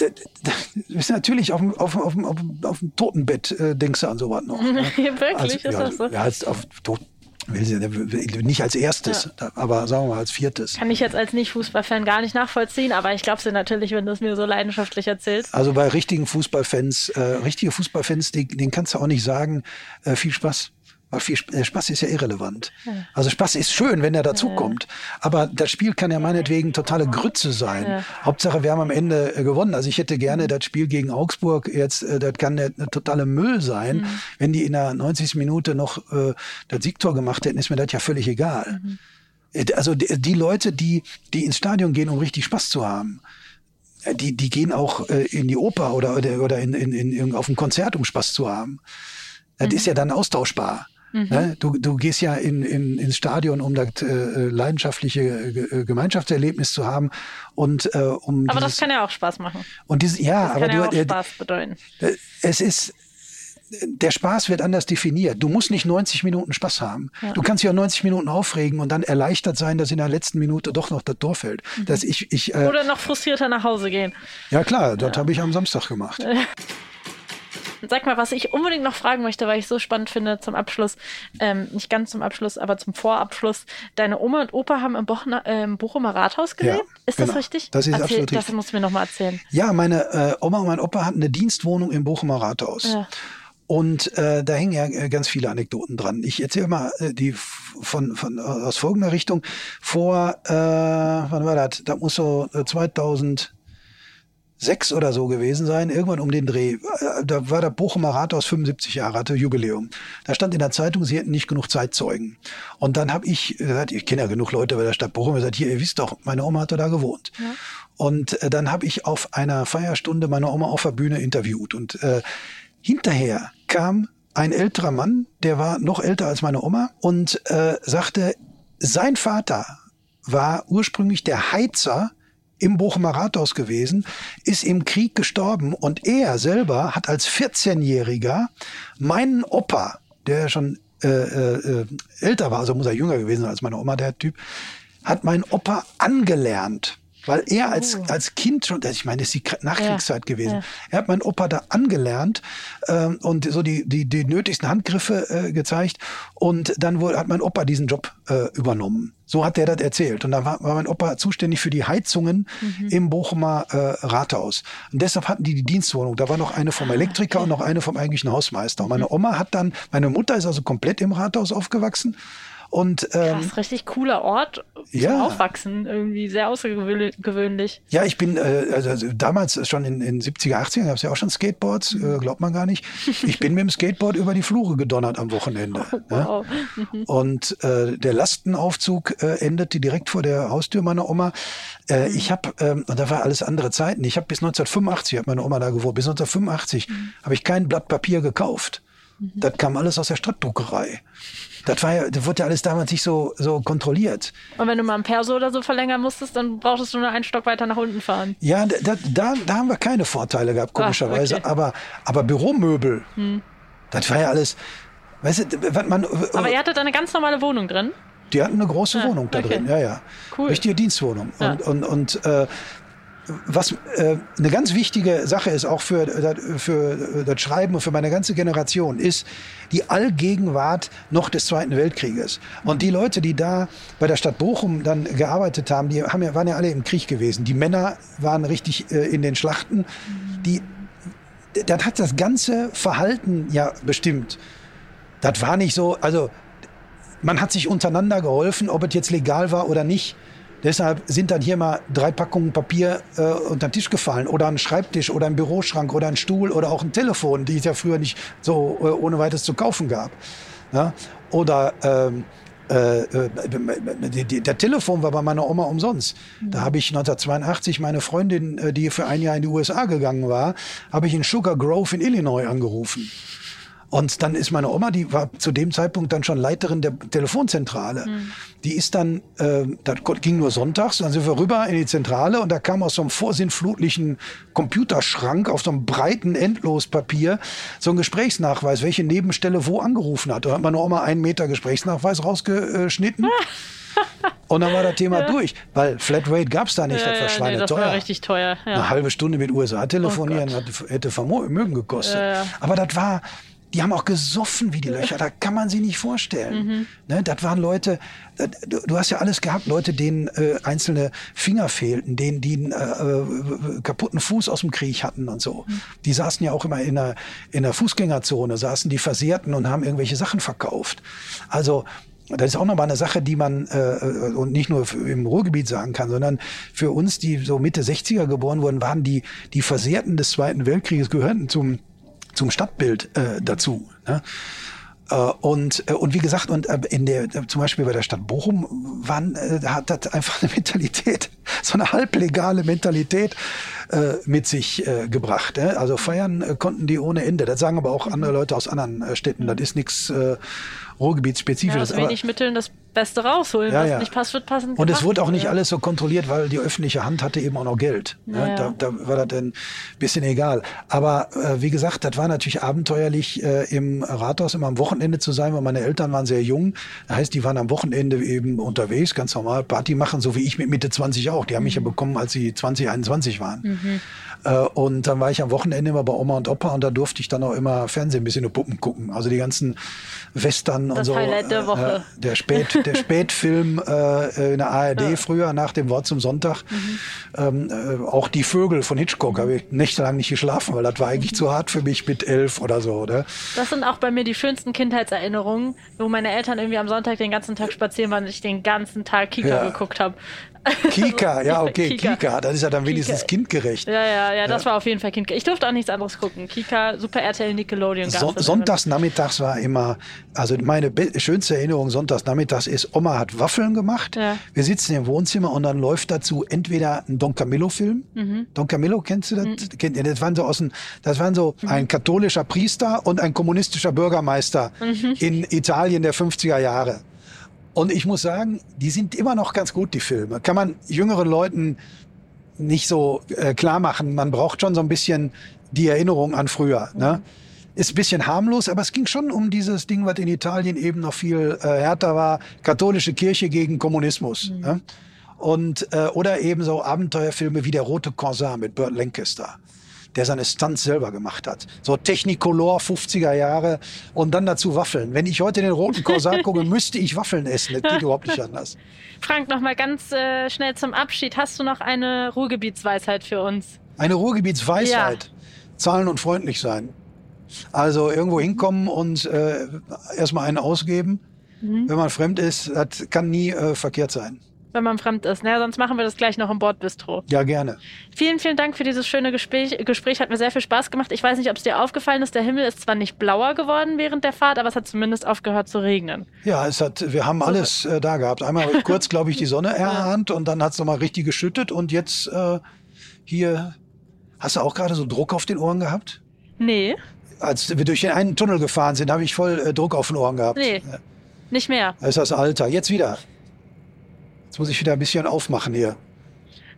ist natürlich auf dem, auf, auf, auf, auf dem Totenbett äh, denkst du an sowas noch. Ne? Wirklich, also, ist ja, das so? Ja, auf Tot, nicht als erstes, ja. aber sagen wir mal als viertes. Kann ich jetzt als Nicht-Fußballfan gar nicht nachvollziehen, aber ich glaube es natürlich, wenn du es mir so leidenschaftlich erzählst. Also bei richtigen Fußballfans, äh, richtige Fußballfans, die, denen kannst du auch nicht sagen, äh, viel Spaß. Weil viel äh, Spaß ist ja irrelevant. Also Spaß ist schön, wenn er dazukommt. Aber das Spiel kann ja meinetwegen totale Grütze sein. Ja. Hauptsache, wir haben am Ende äh, gewonnen. Also ich hätte gerne das Spiel gegen Augsburg jetzt, äh, das kann der totale Müll sein. Mhm. Wenn die in der 90. Minute noch äh, das Siegtor gemacht hätten, ist mir das ja völlig egal. Mhm. Also die, die Leute, die, die ins Stadion gehen, um richtig Spaß zu haben, die, die gehen auch äh, in die Oper oder, oder, oder in, in, in, auf ein Konzert, um Spaß zu haben. Das mhm. ist ja dann austauschbar. Mhm. Ne? Du, du gehst ja in, in, ins Stadion, um das äh, leidenschaftliche äh, Gemeinschaftserlebnis zu haben und äh, um. Aber dieses, das kann ja auch Spaß machen. Und diese, ja, das aber kann ja du, auch Spaß bedeuten. Äh, es ist der Spaß wird anders definiert. Du musst nicht 90 Minuten Spaß haben. Ja. Du kannst auch 90 Minuten aufregen und dann erleichtert sein, dass in der letzten Minute doch noch das Tor fällt. Mhm. Dass ich, ich, äh, Oder noch frustrierter nach Hause gehen. Ja klar, das ja. habe ich am Samstag gemacht. Sag mal, was ich unbedingt noch fragen möchte, weil ich so spannend finde zum Abschluss, ähm, nicht ganz zum Abschluss, aber zum Vorabschluss. Deine Oma und Opa haben im, Bochner, äh, im Bochumer Rathaus gelebt? Ja, ist genau. das richtig? Das ist Erzähl, absolut richtig. Das musst du mir nochmal erzählen. Ja, meine äh, Oma und mein Opa hatten eine Dienstwohnung im Bochumer Rathaus. Ja. Und äh, da hängen ja äh, ganz viele Anekdoten dran. Ich erzähle mal äh, die von, von aus folgender Richtung. Vor, äh, wann war das? Da muss so 2000 äh, sechs oder so gewesen sein, irgendwann um den Dreh. Äh, da war der Bochumer Rathaus 75 Jahre, hatte Jubiläum. Da stand in der Zeitung, sie hätten nicht genug Zeitzeugen. Und dann habe ich gesagt, ich kenne ja genug Leute bei der Stadt Bochum, gesagt, hier, ihr wisst doch, meine Oma hatte da gewohnt. Ja. Und äh, dann habe ich auf einer Feierstunde meine Oma auf der Bühne interviewt. Und äh, hinterher kam ein älterer Mann, der war noch älter als meine Oma und äh, sagte, sein Vater war ursprünglich der Heizer im Bochumer Rathaus gewesen, ist im Krieg gestorben und er selber hat als 14-Jähriger meinen Opa, der schon äh, äh, älter war, also muss er jünger gewesen sein als meine Oma, der Typ, hat meinen Opa angelernt. Weil er als, oh. als Kind schon, ich meine, das ist die Nachkriegszeit ja, gewesen. Ja. Er hat meinen Opa da angelernt ähm, und so die, die, die nötigsten Handgriffe äh, gezeigt. Und dann wurde, hat mein Opa diesen Job äh, übernommen. So hat der das erzählt. Und da war, war mein Opa zuständig für die Heizungen mhm. im Bochumer äh, Rathaus. Und deshalb hatten die die Dienstwohnung. Da war noch eine vom ah, Elektriker okay. und noch eine vom eigentlichen Hausmeister. Und meine mhm. Oma hat dann, meine Mutter ist also komplett im Rathaus aufgewachsen und, ähm, Krass, richtig cooler Ort zum ja. Aufwachsen, irgendwie sehr außergewöhnlich. Ja, ich bin, äh, also, also damals schon in den 70er, 80er gab es ja auch schon Skateboards, äh, glaubt man gar nicht. Ich bin mit dem Skateboard über die Flure gedonnert am Wochenende. Oh, wow. ja? Mhm. Und äh, der Lastenaufzug äh, endete direkt vor der Haustür meiner Oma. Äh, mhm. Ich habe, ähm, und da war alles andere Zeiten, ich habe bis 1985, hat meine Oma da gewohnt, bis 1985 mhm. habe ich kein Blatt Papier gekauft. Mhm. Das kam alles aus der Stadtdruckerei. Das war ja, das wurde ja alles damals nicht so, so kontrolliert. Und wenn du mal ein Perso oder so verlängern musstest, dann brauchtest du nur einen Stock weiter nach unten fahren. Ja, da, da, da haben wir keine Vorteile gehabt, komischerweise. Ach, okay. aber, aber Büromöbel, hm. das war ja alles, weißt du, was man. Aber ihr hattet eine ganz normale Wohnung drin? Die hatten eine große ja, Wohnung da okay. drin, ja, ja. Cool. Richtige Dienstwohnung. Ja. Und, und, und äh, was äh, eine ganz wichtige Sache ist, auch für, für das Schreiben und für meine ganze Generation, ist die Allgegenwart noch des Zweiten Weltkrieges. Und die Leute, die da bei der Stadt Bochum dann gearbeitet haben, die haben ja, waren ja alle im Krieg gewesen. Die Männer waren richtig äh, in den Schlachten. Die, das hat das ganze Verhalten ja bestimmt. Das war nicht so, also man hat sich untereinander geholfen, ob es jetzt legal war oder nicht. Deshalb sind dann hier mal drei Packungen Papier äh, unter den Tisch gefallen oder ein Schreibtisch oder ein Büroschrank oder ein Stuhl oder auch ein Telefon, die es ja früher nicht so äh, ohne weiteres zu kaufen gab. Ja? Oder ähm, äh, äh die, die, der Telefon war bei meiner Oma umsonst. Mhm. Da habe ich 1982 meine Freundin, äh, die für ein Jahr in die USA gegangen war, habe ich in Sugar Grove in Illinois angerufen. Und dann ist meine Oma, die war zu dem Zeitpunkt dann schon Leiterin der Telefonzentrale. Mhm. Die ist dann, äh, das ging nur sonntags, dann sind wir rüber in die Zentrale und da kam aus so einem vorsinnflutlichen Computerschrank auf so einem breiten Endlospapier so ein Gesprächsnachweis, welche Nebenstelle wo angerufen hat. Da hat meine Oma einen Meter Gesprächsnachweis rausgeschnitten. Und dann war das Thema ja. durch, weil Flatrate gab es da nicht, ja, das war schweineteuer. Nee, das war richtig teuer. Ja. Eine halbe Stunde mit USA telefonieren oh hätte Vermögen gekostet. Aber das war, die haben auch gesoffen wie die Löcher. Da kann man sie nicht vorstellen. Mhm. Ne, das waren Leute, äh, du, du, hast ja alles gehabt, Leute, denen äh, einzelne Finger fehlten, denen die einen äh, äh, kaputten Fuß aus dem Krieg hatten und so. Mhm. Die saßen ja auch immer in der, in der Fußgängerzone, saßen die Versehrten und haben irgendwelche Sachen verkauft. Also das ist auch nochmal eine Sache, die man äh, und nicht nur im Ruhrgebiet sagen kann, sondern für uns, die so Mitte 60er geboren wurden, waren die, die Versehrten des Zweiten Weltkrieges gehörten zum zum Stadtbild äh, dazu. Ne? Äh, und, äh, und wie gesagt, und äh, in der, zum Beispiel bei der Stadt Bochum waren, hat das einfach eine Mentalität, so eine halblegale Mentalität äh, mit sich äh, gebracht. Äh? Also feiern konnten die ohne Ende. Das sagen aber auch andere Leute aus anderen Städten. Das ist nichts Ruhrgebietsspezifisches. Ja, aus wenig Mitteln das Beste rausholen. Ja, was ja. nicht passt, wird passend Und es wurde auch nicht alles so kontrolliert, weil die öffentliche Hand hatte eben auch noch Geld. Ja, Ne? Da, da war das dann ein bisschen egal. Aber äh, wie gesagt, das war natürlich abenteuerlich, äh, im Rathaus immer am Wochenende zu sein, weil meine Eltern waren sehr jung. Das heißt, die waren am Wochenende eben unterwegs, ganz normal Party machen, so wie ich mit Mitte 20 auch. Die haben mich ja bekommen, als sie 20, 21 waren. Äh, und dann war ich am Wochenende immer bei Oma und Opa und da durfte ich dann auch immer Fernsehen ein bisschen nur Puppen gucken. Also die ganzen Western und Das so. Highlight der äh, Woche. äh, der, Spät, der Spätfilm äh, in der ARD Ja. früher nach dem Wort zum Sonntag. Ähm, äh, auch die Vögel von Hitchcock habe ich nächtelang nicht geschlafen, weil das war eigentlich zu hart für mich mit elf oder so. Oder? Das sind auch bei mir die schönsten Kindheitserinnerungen, wo meine Eltern irgendwie am Sonntag den ganzen Tag spazieren waren und ich den ganzen Tag Kika Ja. geguckt habe. Kika, ja, okay, Kika. Kika. Das ist ja dann wenigstens Kika. kindgerecht. Ja, ja, ja, das war auf jeden Fall Kind. Ich durfte auch nichts anderes gucken. Kika, Super RTL, Nickelodeon. So, sonntags nachmittags war immer, also meine schönste Erinnerung sonntags nachmittags ist, Oma hat Waffeln gemacht. Ja. Wir sitzen im Wohnzimmer und dann läuft dazu entweder ein Don Camillo-Film. Mhm. Don Camillo, kennst du das? Kennt ihr? Das waren so aus dem, das waren so Mhm. ein katholischer Priester und ein kommunistischer Bürgermeister Mhm. in Italien der 50er Jahre. Und ich muss sagen, die sind immer noch ganz gut, die Filme. Kann man jüngeren Leuten nicht so äh, klar machen. Man braucht schon so ein bisschen die Erinnerung an früher. Ne? Ist ein bisschen harmlos, aber es ging schon um dieses Ding, was in Italien eben noch viel äh, härter war. Katholische Kirche gegen Kommunismus. Ne? Und, äh, oder eben so Abenteuerfilme wie Der Rote Corsair mit Burt Lancaster, der seine Stunts selber gemacht hat. So Technicolor 50er Jahre und dann dazu Waffeln. Wenn ich heute den Roten Corsair gucke, müsste ich Waffeln essen. Das geht überhaupt nicht anders. Frank, noch mal ganz äh, schnell zum Abschied. Hast du noch eine Ruhrgebietsweisheit für uns? Eine Ruhrgebietsweisheit. Zahlen und freundlich sein. Also irgendwo hinkommen und äh, erstmal einen ausgeben. Mhm. Wenn man fremd ist, das kann nie äh, verkehrt sein. Wenn man fremd ist. Naja, sonst machen wir das gleich noch im Bordbistro. Ja, gerne. Vielen, vielen Dank für dieses schöne Gespräch. Gespräch hat mir sehr viel Spaß gemacht. Ich weiß nicht, ob es dir aufgefallen ist. Der Himmel ist zwar nicht blauer geworden während der Fahrt, aber es hat zumindest aufgehört zu regnen. Ja, es hat, wir haben alles äh, da gehabt. Einmal kurz, glaube ich, die Sonne erahnt und dann hat es nochmal richtig geschüttet und jetzt äh, hier. Hast du auch gerade so Druck auf den Ohren gehabt? Nee, Als wir durch den einen Tunnel gefahren sind, habe ich voll äh, Druck auf den Ohren gehabt. Nee. Ja, nicht mehr. Das ist das Alter. Jetzt wieder. Jetzt muss ich wieder ein bisschen aufmachen hier.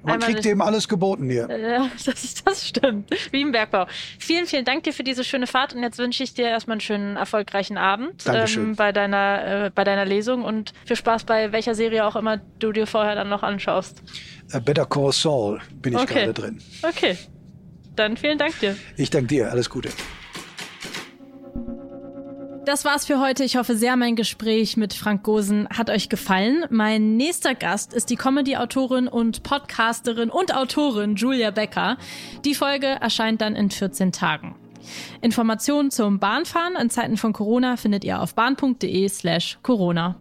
Man Einmal kriegt eben alles geboten hier. Ja, das, das stimmt. Wie im Bergbau. Vielen, vielen Dank dir für diese schöne Fahrt und jetzt wünsche ich dir erstmal einen schönen, erfolgreichen Abend Dankeschön. bei, deiner, äh, bei deiner Lesung und viel Spaß bei welcher Serie auch immer du dir vorher dann noch anschaust. Äh, Better Call Saul bin ich Okay. gerade drin. Okay, dann vielen Dank dir. Ich danke dir. Alles Gute. Das war's für heute. Ich hoffe sehr, mein Gespräch mit Frank Gosen hat euch gefallen. Mein nächster Gast ist die Comedy-Autorin und Podcasterin und Autorin Julia Becker. Die Folge erscheint dann in 14 Tagen. Informationen zum Bahnfahren in Zeiten von Corona findet ihr auf bahn.de slash Corona.